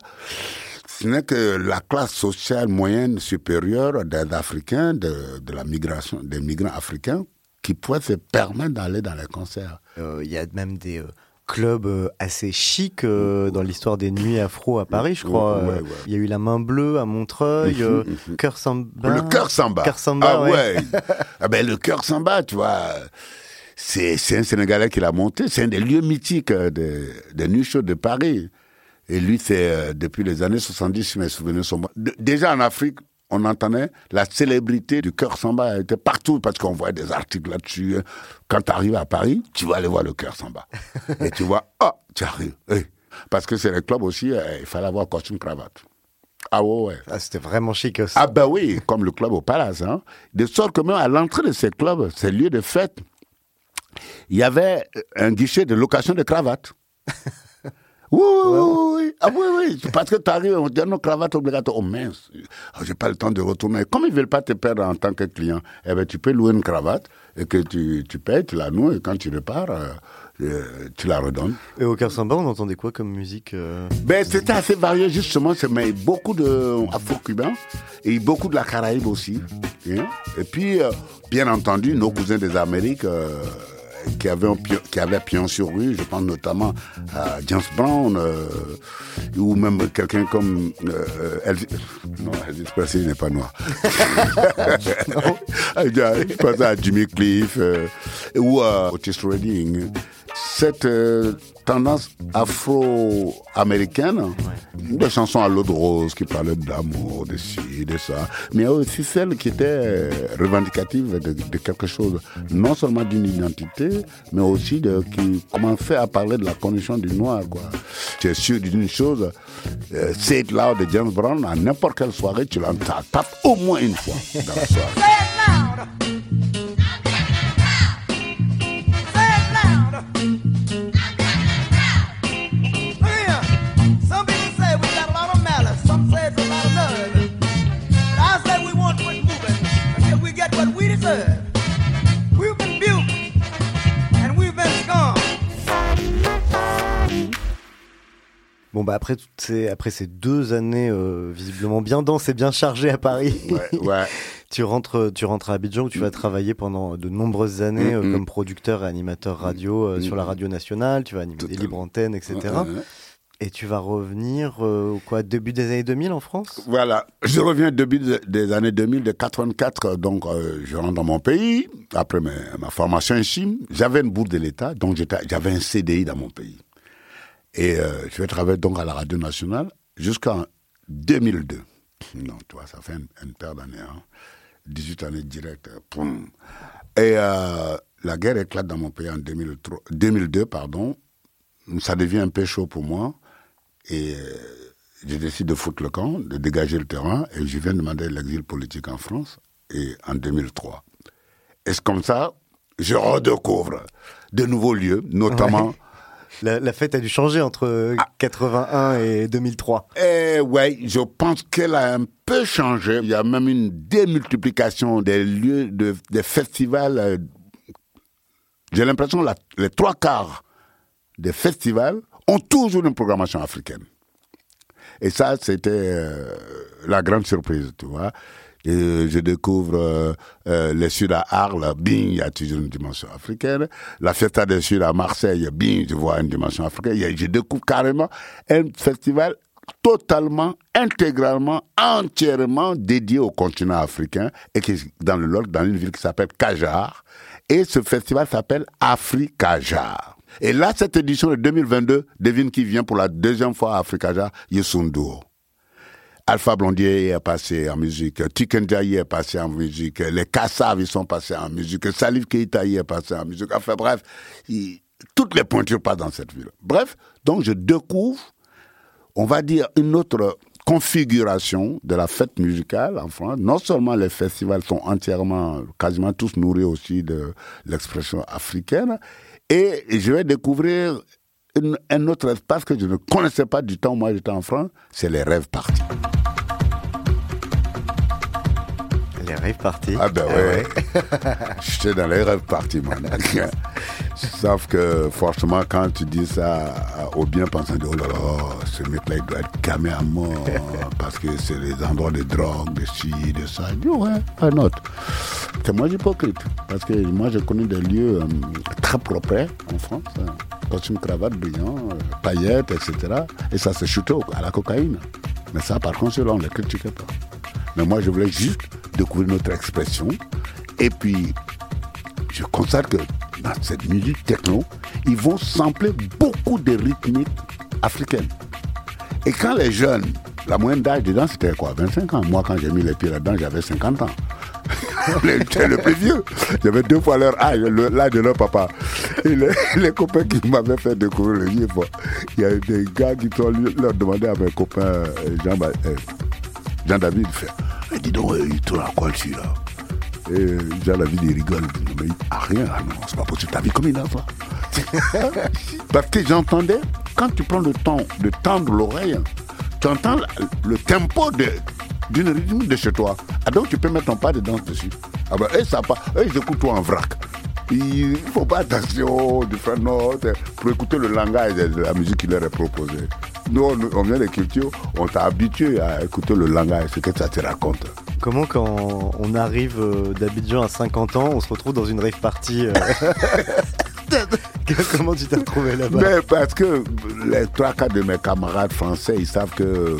ce n'est que la classe sociale moyenne supérieure des Africains, de, de la migration, des migrants africains, qui pourraient se permettre d'aller dans les concerts. Euh, il y a même des euh, clubs euh, assez chics dans l'histoire des nuits afro à Paris, je crois. Il y a eu la main bleue à Montreuil, Cœur Samba. Le Cœur Samba. Cœur Samba. Ah ouais. [laughs] ah ben le Cœur Samba, tu vois c'est un Sénégalais qui l'a monté. C'est un des lieux mythiques des de Nuits Chaudes de Paris. Et lui, c'est euh, depuis les années 70, si mes souvenirs sont bons. Déjà en Afrique, on entendait la célébrité du cœur samba était partout parce qu'on voit des articles là-dessus. Quand tu arrives à Paris, tu vas aller voir le cœur samba. [laughs] Et tu vois, oh, tu arrives. Parce que c'est le club aussi, euh, il fallait avoir costume cravate. Ah ouais, ouais. Ah, c'était vraiment chic aussi. Ah ben oui, comme le club au Palace. Hein. De sorte que même à l'entrée de ces clubs, ces lieux de fête, il y avait un guichet de location de cravates. [laughs] Oui, oui, oui, Ah oui, oui. Parce que tu arrives, on dit nos cravates obligatoires. Oh mince, oh, j'ai pas le temps de retourner. Comme ils veulent pas te perdre en tant que client, eh ben, tu peux louer une cravate et que tu, tu payes, tu la noues et quand tu repars, euh, euh, tu la redonnes. Et au Samba, on entendait quoi comme musique euh? Ben, C'était assez varié, justement. Mais beaucoup de afro-cubains et beaucoup de la Caraïbe aussi. Hein. Et puis, bien entendu, nos cousins des Amériques qui avait, qui avait pion sur rue, je pense notamment à James Brown, euh, ou même quelqu'un comme euh, Elvis, non, Elvis Presley n'est pas noir. [laughs] je pense à Jimmy Cliff euh, ou à Otis Redding. Cette euh, tendance afro-américaine, des chansons à l'eau de rose qui parlaient d'amour, de ci, de ça, mais aussi celles qui étaient revendicatives de, quelque chose, non seulement d'une identité, mais aussi de, qui commençaient à parler de la condition du noir. Quoi. Tu es sûr d'une chose, euh, Say It Loud de James Brown, à n'importe quelle soirée, tu l'entends au moins une fois dans la soirée. [laughs] Bon, bah après, toutes ces, après ces deux années euh, visiblement bien denses et bien chargées à Paris, Ouais, ouais. [laughs] tu, rentres, tu rentres à Abidjan où tu vas travailler pendant de nombreuses années euh, Mm, mm. comme producteur et animateur radio euh, Mm, sur la mm. radio nationale. Tu vas animer des libres antennes, etc. Ouais. Et tu vas revenir au quoi, début des années 2000 en France? Voilà, je reviens début de- des années 2000, de 84, donc je rentre dans mon pays, après ma, ma formation ici, j'avais une bourse de l'État, donc j'avais un CDI dans mon pays. Et euh, je vais travailler donc à la radio nationale jusqu'en 2002. Non, toi, ça fait une, paire d'années, hein. 18 années directes. poum. Et euh, la guerre éclate dans mon pays en 2003, 2002, pardon. Ça devient un peu chaud pour moi. Et euh, je décide de foutre le camp, de dégager le terrain, et je viens demander l'exil politique en France, et en 2003. Et c'est comme ça, je redécouvre de nouveaux lieux, notamment... la, la fête a dû changer entre Ah. 81 et 2003. Eh ouais, je pense qu'elle a un peu changé. Il y a même une démultiplication des lieux, de, des festivals. J'ai l'impression que les trois quarts des festivals ont toujours une programmation africaine. Et ça, c'était euh, la grande surprise, tu vois. Et je découvre euh, euh, les Sud à Arles, bing, il y a toujours une dimension africaine. La Fiesta des Sud à Marseille, bing, je vois une dimension africaine. Je découvre carrément un festival totalement, intégralement, entièrement dédié au continent africain et qui est dans le Lot, dans une ville qui s'appelle Kajar. Et ce festival s'appelle Afrikajar. Et là, cette édition de 2022, devine qui vient pour la deuxième fois à Afrikajar, Youssou Alpha Blondier est passé en musique, Tikenjaï est passé en musique, les Kassav sont passés en musique, Salif Keita est passé en musique. Enfin bref, toutes les pointures passent dans cette ville. Bref, donc je découvre, on va dire, une autre configuration de la fête musicale en France. Non seulement les festivals sont entièrement, quasiment tous nourris aussi de l'expression africaine, et je vais découvrir une- un autre espace que je ne connaissais pas du temps où moi j'étais en France, c'est les rêves partis. Les rêves. Ah ben ouais. [laughs] J'étais dans les rêves partis, moi. [laughs] Sauf que forcément, quand tu dis ça au bien pensant, oh là là, ce mec-là, il doit être camé à mort parce que c'est des endroits de drogue, de ci, de ça. Je dis ouais, un autre. C'est moi hypocrite parce que moi, j'ai connu des lieux euh, très propres en France. hein. Costume, cravate, brillant, euh, paillettes, etc. Et ça se au- à la cocaïne. Mais ça, par contre, ceux-là, on ne les critiquait pas. Mais moi, je voulais juste découvrir notre expression. Et puis, je constate que dans cette musique techno, ils vont sampler beaucoup de rythmiques africaines. Et quand les jeunes, la moyenne d'âge dedans, c'était quoi 25 ans? Moi, quand j'ai mis les pieds là-dedans, j'avais 50 ans. [laughs] J'étais le plus vieux. J'avais deux fois leur âge, l'âge de leur papa. Et les, copains qui m'avaient fait découvrir le livre, il y a des gars qui allés leur demander à mes copains, euh, Jean, euh, Eh, dis donc, il tourne à quoi dessus là? Et Jean-David, il rigole, il dit, mais à rien, ah non, c'est pas possible, t'as vu comme il a [laughs] ça Parce que j'entendais, quand tu prends le temps de tendre l'oreille, tu entends le tempo d'une rythme de chez toi. Ah donc tu peux mettre ton pas de danse dessus. Ah ben, et ça pas, et ils écoutent toi en vrac. Il faut pas attention, différentes notes, pour écouter le langage de la musique qui leur est proposée. Nous, on, vient des cultures, on t'a habitué à écouter le langage, ce que ça te raconte. Comment quand on arrive euh, d'Abidjan à 50 ans, on se retrouve dans une rave party euh, [laughs] Comment tu t'es retrouvé là-bas? Mais parce que les trois quarts de mes camarades français, ils savent que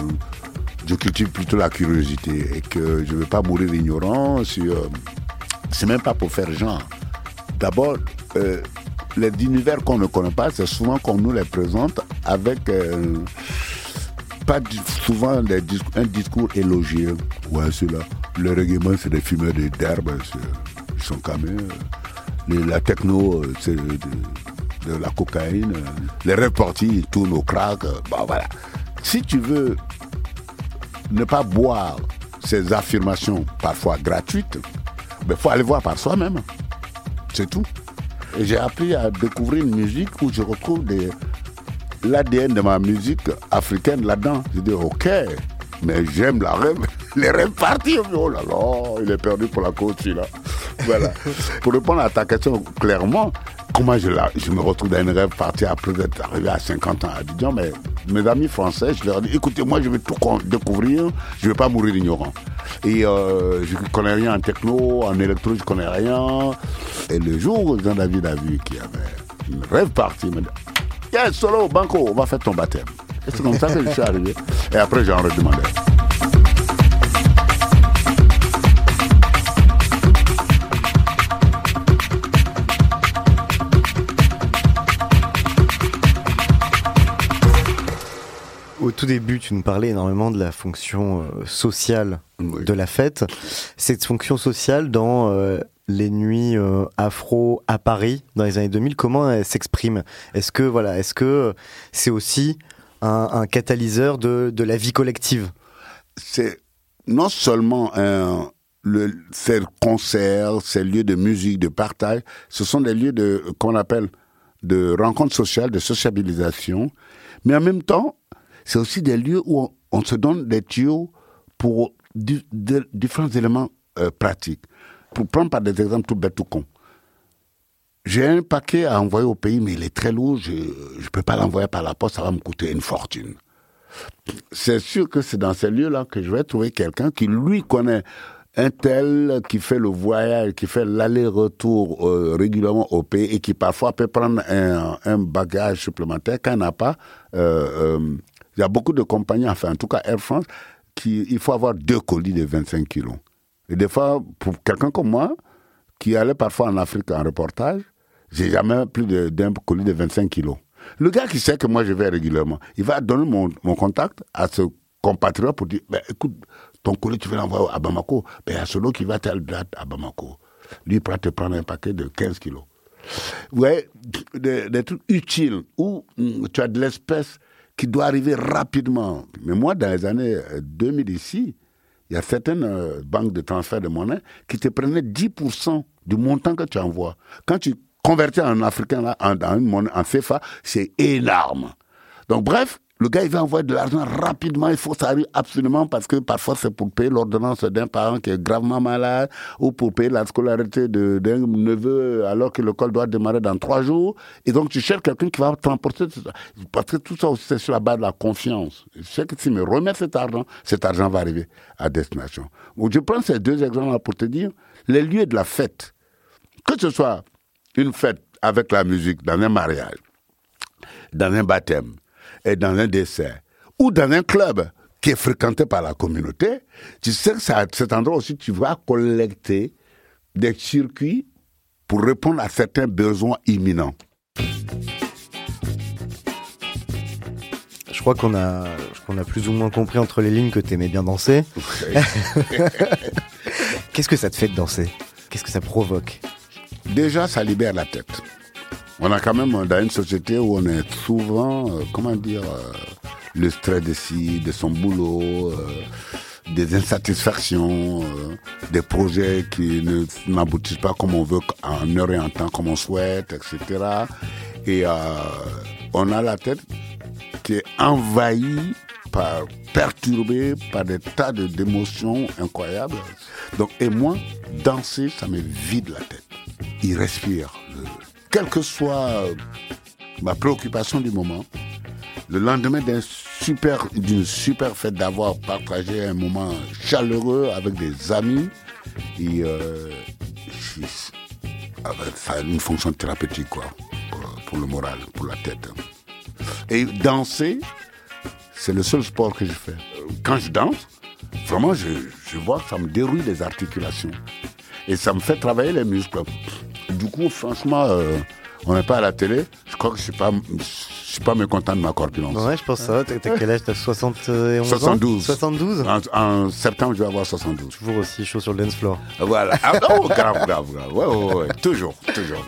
je cultive plutôt la curiosité et que je ne veux pas mourir ignorant sur. C'est même pas pour faire genre. D'abord, euh, les univers qu'on ne connaît pas, c'est souvent qu'on nous les présente avec euh, pas souvent un discours élogieux. Ouais, ceux-là. Le règlement, c'est des fumeurs d'herbe, ils sont quand même. Les- la techno, euh, c'est de, la cocaïne. euh, Les partis, ils tournent au crack. euh, Bon, voilà. Si tu veux ne pas boire ces affirmations parfois gratuites, il faut aller voir par soi-même. C'est tout. Et j'ai appris à découvrir une musique où je retrouve des- l'ADN de ma musique africaine là-dedans. Je dis, ok, mais j'aime la rêve, [laughs] les rêves partis. Oh là là, il est perdu pour la côte, celui-là. Voilà. [laughs] pour répondre à ta question clairement, comment je, la- je me retrouve dans une rêve partie après être arrivé à 50 ans à Abidjan, mais mes amis français, je leur dis, écoutez, moi, je vais tout découvrir, je ne vais pas mourir ignorant. Et euh, je ne connais rien en techno, en électro, je ne connais rien. Et le jour où Jean-David a vu qu'il y avait une rêve partie, il m'a dit, yeah, solo, banco, on va faire ton baptême. Et c'est comme ça que je suis arrivé. Et après, j'en redemandé. Au tout début, tu nous parlais énormément de la fonction euh, sociale de la fête. Cette fonction sociale dans euh, les nuits euh, afro à Paris dans les années 2000, comment elle s'exprime? Est-ce que voilà, est-ce que c'est aussi un, catalyseur de, de, la vie collective? C'est non seulement un, le, ces concerts, ces lieux de musique, de partage, ce sont des lieux de qu'on appelle de rencontres sociales, de sociabilisation, mais en même temps, c'est aussi des lieux où on, se donne des tuyaux pour différents éléments euh, pratiques. Pour prendre par des exemples tout bêtes, tout cons. J'ai un paquet à envoyer au pays, mais il est très lourd, je ne peux pas l'envoyer par la poste, ça va me coûter une fortune. C'est sûr que c'est dans ces lieux-là que je vais trouver quelqu'un qui, lui, connaît un tel qui fait le voyage, qui fait l'aller-retour euh, régulièrement au pays et qui parfois peut prendre un, bagage supplémentaire quand n'a pas euh, il y a beaucoup de compagnies, enfin en tout cas Air France, qui, il faut avoir deux colis de 25 kilos. Et des fois, pour quelqu'un comme moi, qui allait parfois en Afrique en reportage, j'ai jamais plus d'un colis de 25 kilos. Le gars qui sait que moi je vais régulièrement, il va donner mon, mon contact à ce compatriote pour dire, ben, écoute, ton colis, tu veux l'envoyer à Bamako. Ben, il y a celui qui va telle date à Bamako. Lui, il pourra te prendre un paquet de 15 kilos. Ouais, des, des trucs utiles où hum, tu as de l'espèce qui doit arriver rapidement. Mais moi, dans les années 2000 euh, ici, il y a certaines euh, banques de transfert de monnaie qui te prenaient 10% du montant que tu envoies. Quand tu convertis en africain, là, en, en, en CFA, c'est énorme. Donc bref, le gars, il va envoyer de l'argent rapidement, il faut ça absolument parce que parfois c'est pour payer l'ordonnance d'un parent qui est gravement malade ou pour payer la scolarité d'un neveu alors que l'école doit démarrer dans trois jours. Et donc tu cherches quelqu'un qui va transporter tout ça. Parce que tout ça aussi c'est sur la base de la confiance. Je sais que si me remet cet argent, cet argent va arriver à destination. Donc, je prends ces deux exemples là pour te dire les lieux de la fête. Que ce soit une fête avec la musique dans un mariage, dans un baptême, et dans un dessert, ou dans un club qui est fréquenté par la communauté, tu sais que c'est à cet endroit aussi tu vas collecter des circuits pour répondre à certains besoins imminents. Je crois qu'on a, qu'on a plus ou moins compris entre les lignes que tu aimais bien danser. [laughs] Qu'est-ce que ça te fait de danser? Qu'est-ce que ça provoque? Déjà, ça libère la tête. On a quand même, dans une société où on est souvent, euh, comment dire, euh, le stress de si, de son boulot, euh, des insatisfactions, des projets qui n'aboutissent pas comme on veut, en heure et en temps, comme on souhaite, etc. Et on a la tête qui est envahie par, perturbée par des tas d'émotions incroyables. Donc, et moi, danser, ça me vide la tête. Il respire quelle que soit ma préoccupation du moment, le lendemain d'une super, super fête d'avoir partagé un moment chaleureux avec des amis, euh, ça a une fonction thérapeutique quoi, pour, le moral, pour la tête. Et danser, c'est le seul sport que je fais. Quand je danse, vraiment, je, je vois que ça me déroule les articulations. Et ça me fait travailler les muscles du coup, franchement, euh, on n'est pas à la télé. Je crois que je ne suis, pas, je suis pas mécontent de ma corpulence. Ouais, je pense ça. T'as quel âge? T'as 71 72. 72 en, septembre, je vais avoir 72. Toujours aussi chaud sur le dance floor. Voilà. Ah, oh, grave, grave, grave. Ouais, ouais, ouais. Toujours, toujours.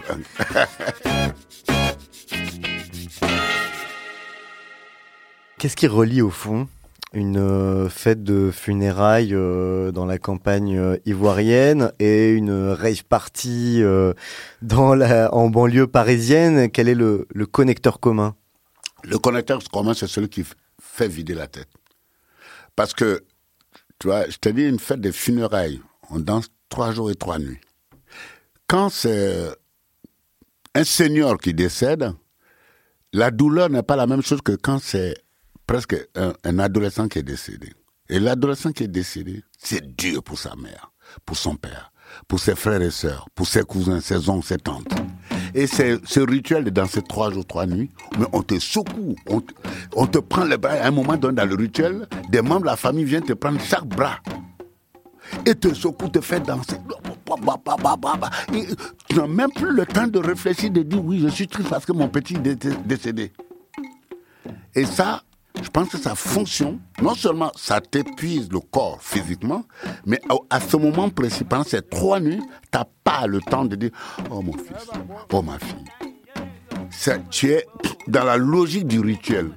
Qu'est-ce qui relie au fond une euh, fête de funérailles euh, dans la campagne euh, ivoirienne et une rave party dans la, en banlieue parisienne. Quel est le, le connecteur commun? Le connecteur commun, c'est celui qui fait vider la tête. Parce que, tu vois, je te dis une fête de funérailles, on danse trois jours et trois nuits. Quand c'est un senior qui décède, la douleur n'est pas la même chose que quand c'est presque un, adolescent qui est décédé. Et l'adolescent qui est décédé, c'est dur pour sa mère, pour son père, pour ses frères et sœurs, pour ses cousins, ses oncles, ses tantes. Et ce rituel dans ces trois jours, trois nuits, mais on te secoue, on te, prend les bras. À un moment donné, dans le rituel, des membres de la famille viennent te prendre chaque bras et te secoue, te fait danser. tu n'as même plus le temps de réfléchir, de dire oui, je suis triste parce que mon petit est décédé. Et ça, je pense que ça fonctionne. Non seulement ça t'épuise le corps physiquement, mais à ce moment précis, pendant ces trois nuits, tu n'as pas le temps de dire Oh mon fils, oh ma fille. tu es dans la logique du rituel,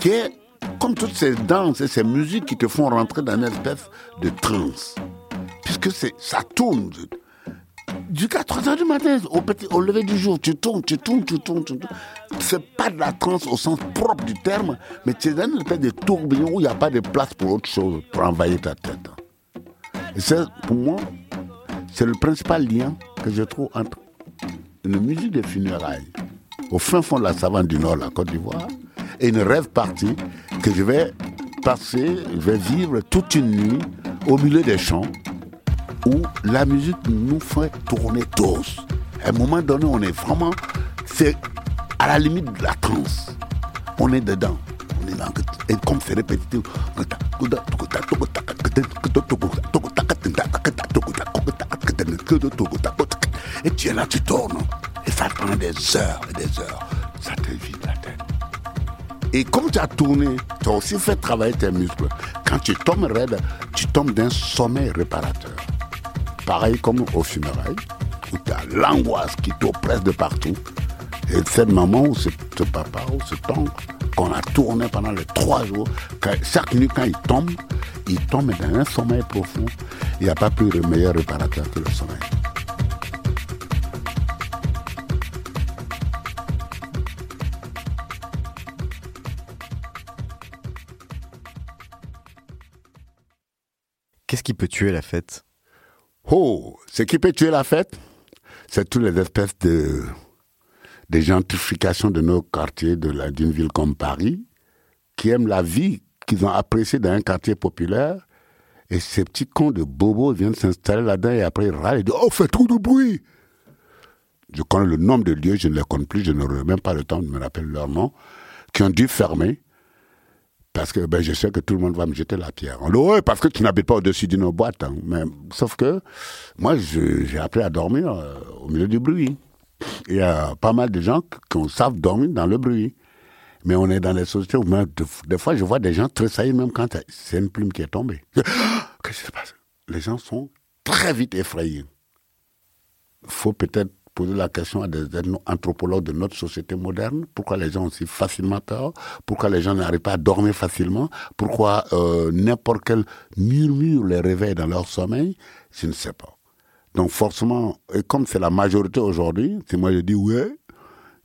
qui est comme toutes ces danses et ces musiques qui te font rentrer dans une espèce de transe. Puisque ça tourne jusqu'à 3 h du matin, au, petit, au lever du jour, tu tournes, tu tournes, tu tournes, tu tournes. C'est pas de la transe au sens propre du terme, mais tu es dans une espèce de tourbillon où il n'y a pas de place pour autre chose, pour envahir ta tête. Et c'est, pour moi, c'est le principal lien que je trouve entre une musique de funérailles au fin fond de la savane du Nord, la Côte d'Ivoire, et une rêve partie que je vais passer, je vais vivre toute une nuit au milieu des champs où la musique nous fait tourner tous. À un moment donné, on est vraiment, c'est à la limite de la transe. On est dedans. On est là. Et comme c'est répétitif. Et tu es là, tu tournes. Et ça prend des heures et des heures. Ça te vide la tête. Et comme tu as tourné, tu as aussi fait travailler tes muscles. Quand tu tombes raide, tu tombes d'un sommeil réparateur pareil comme au funérailles, où tu as l'angoisse qui t'oppresse de partout. Et cette maman ou ce, papa ou ce oncle qu'on a tourné pendant les trois jours, chaque nuit quand il tombe, il tombe dans un sommeil profond. Il n'y a pas plus de meilleur réparateur que le sommeil. Qu'est-ce qui peut tuer la fête? Oh, ce qui peut tuer la fête, c'est toutes les espèces de, gentrification de nos quartiers d'une ville comme Paris, qui aiment la vie qu'ils ont appréciée dans un quartier populaire, et ces petits cons de bobos viennent s'installer là-dedans et après ils râlent et disent Oh, fait trop de bruit. Je connais le nombre de lieux, je ne les connais plus, je n'aurai même pas le temps de me rappeler leur nom, qui ont dû fermer parce que ben, je sais que tout le monde va me jeter la pierre. On parce que tu n'habites pas au-dessus d'une boîte. Hein. Mais, sauf que moi, j'ai appris à dormir euh, au milieu du bruit. Il y a pas mal de gens qui savent dormir dans le bruit. Mais on est dans des sociétés où des fois, je vois des gens tressaillir même quand c'est une plume qui est tombée. Qu'est-ce qui se passe? Les gens sont très vite effrayés. Il faut peut-être poser la question à des anthropologues de notre société moderne. Pourquoi les gens ont si facilement peur Pourquoi les gens n'arrivent pas à dormir facilement? Pourquoi euh, n'importe quel murmure les réveille dans leur sommeil? Je ne sais pas. Donc forcément, et comme c'est la majorité aujourd'hui, c'est moi je dis ouais,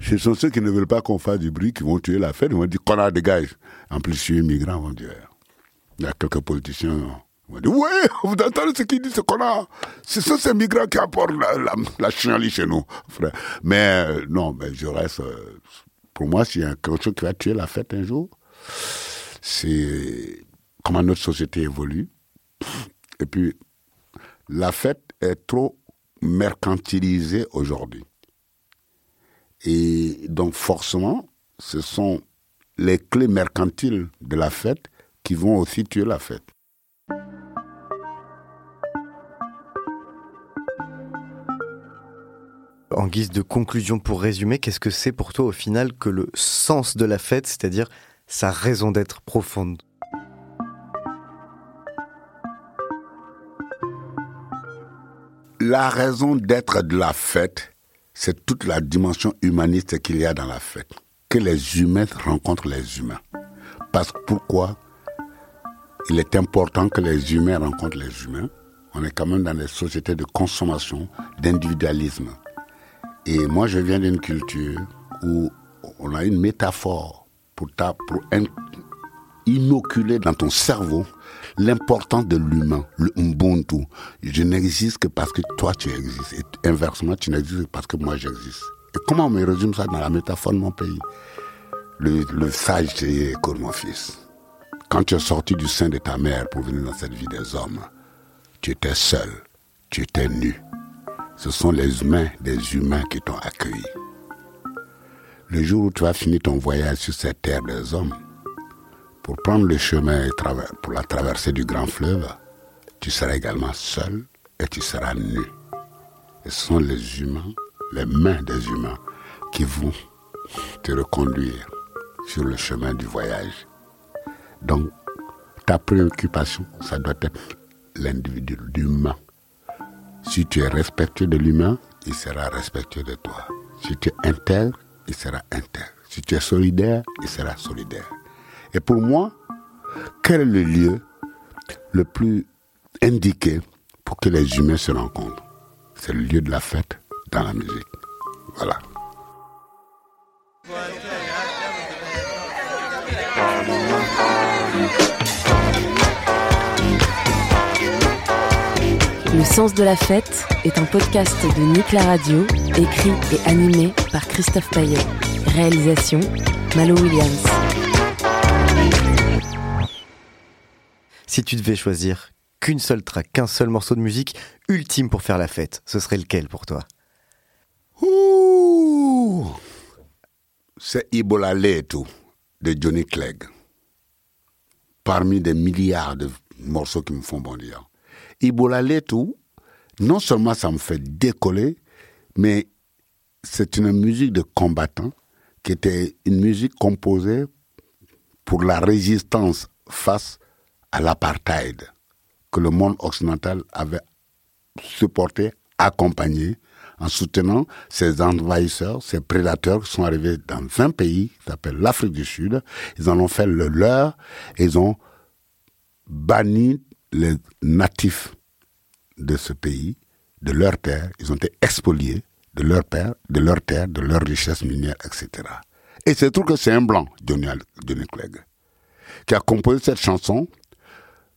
ce sont ceux qui ne veulent pas qu'on fasse du bruit qui vont tuer la fête. Ils vont dire qu'on a dégage. En plus, je suis immigrant, on dire. Il y a quelques politiciens on dit, oui, vous entendez ce qu'il dit, ce qu'on a. Ce sont ces migrants qui apportent la, la, chez nous, frère. Mais euh, non, mais je reste. Euh, pour moi, s'il y a quelque chose qui va tuer la fête un jour, c'est comment notre société évolue. Et puis, la fête est trop mercantilisée aujourd'hui. Et donc, forcément, ce sont les clés mercantiles de la fête qui vont aussi tuer la fête. En guise de conclusion pour résumer, qu'est-ce que c'est pour toi au final que le sens de la fête, c'est-à-dire sa raison d'être profonde? La raison d'être de la fête, c'est toute la dimension humaniste qu'il y a dans la fête. Que les humains rencontrent les humains. Parce que pourquoi? Il est important que les humains rencontrent les humains. On est quand même dans des sociétés de consommation, d'individualisme. Et moi, je viens d'une culture où on a une métaphore pour, pour inoculer dans ton cerveau l'importance de l'humain, le Ubuntu. Je n'existe que parce que toi tu existes. Et inversement, tu n'existes que parce que moi j'existe. Et comment on me résume ça dans la métaphore de mon pays? Le, sage c'est mon fils. Quand tu es sorti du sein de ta mère pour venir dans cette vie des hommes, tu étais seul, tu étais nu. Ce sont les humains, des humains qui t'ont accueilli. Le jour où tu vas finir ton voyage sur cette terre des hommes, pour prendre le chemin et pour la traversée du grand fleuve, tu seras également seul et tu seras nu. Et ce sont les humains, les mains des humains, qui vont te reconduire sur le chemin du voyage. Donc, ta préoccupation, ça doit être l'individu, l'humain. Si tu es respectueux de l'humain, il sera respectueux de toi. Si tu es intègre, il sera intègre. Si tu es solidaire, il sera solidaire. Et pour moi, quel est le lieu le plus indiqué pour que les humains se rencontrent? C'est le lieu de la fête dans la musique. Voilà. Le sens de la fête est un podcast de Nick la Radio, écrit et animé par Christophe Paillet. Réalisation Malo Williams. Si tu devais choisir qu'une seule track, qu'un seul morceau de musique ultime pour faire la fête, ce serait lequel pour toi? Ouh C'est Ibola tout de Johnny Clegg. Parmi des milliards de morceaux qui me font bondir. Ibola tout, non seulement ça me fait décoller, mais c'est une musique de combattant qui était une musique composée pour la résistance face à l'apartheid que le monde occidental avait supporté, accompagné, en soutenant ces envahisseurs, ces prédateurs qui sont arrivés dans 20 pays, qui s'appellent l'Afrique du Sud. Ils en ont fait le leur ils ont banni les natifs de ce pays, de leur terre. Ils ont été expoliés de leur père, de leur terre, de leur richesse minière, etc. Et c'est tout que c'est un blanc, Johnny, Johnny Clegg, qui a composé cette chanson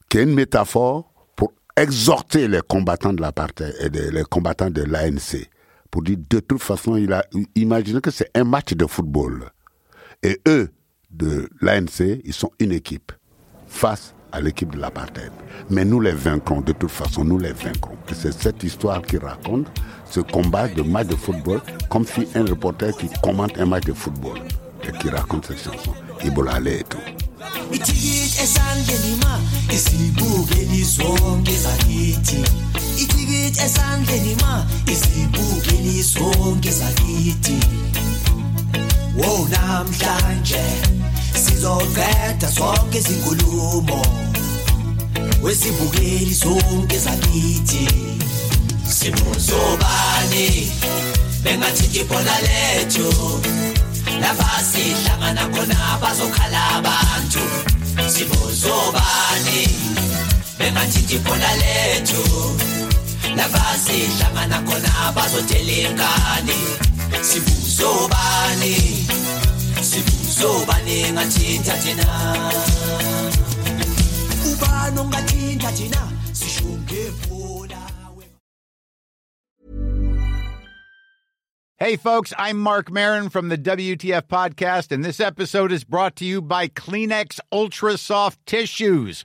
qui est une métaphore pour exhorter les combattants de l'apartheid et les combattants de l'ANC. Pour dire, de toute façon, il a imaginé que c'est un match de football. Et eux, de l'ANC, ils sont une équipe face à l'équipe de l'apartheid. Mais nous les vaincrons, de toute façon, nous les vaincrons. C'est cette histoire qui raconte ce combat de match de football, comme si un reporter qui commente un match de football et qui raconte cette chanson. Ibola et tout. Sizoqeda sonke izinkulumo wesibukeli sonke sakithi sibuzobani bengathinti ibhola lethu lapha sihlangana khona bazokhala abantu. Sibuzobani bengathinti ibhola lethu lapha sihlangana khona bazotela ingane. Sibuzobani thina. Ubani ongathinta thina? Hey, folks, I'm Mark Marin from the WTF Podcast, and this episode is brought to you by Kleenex Ultra Soft Tissues,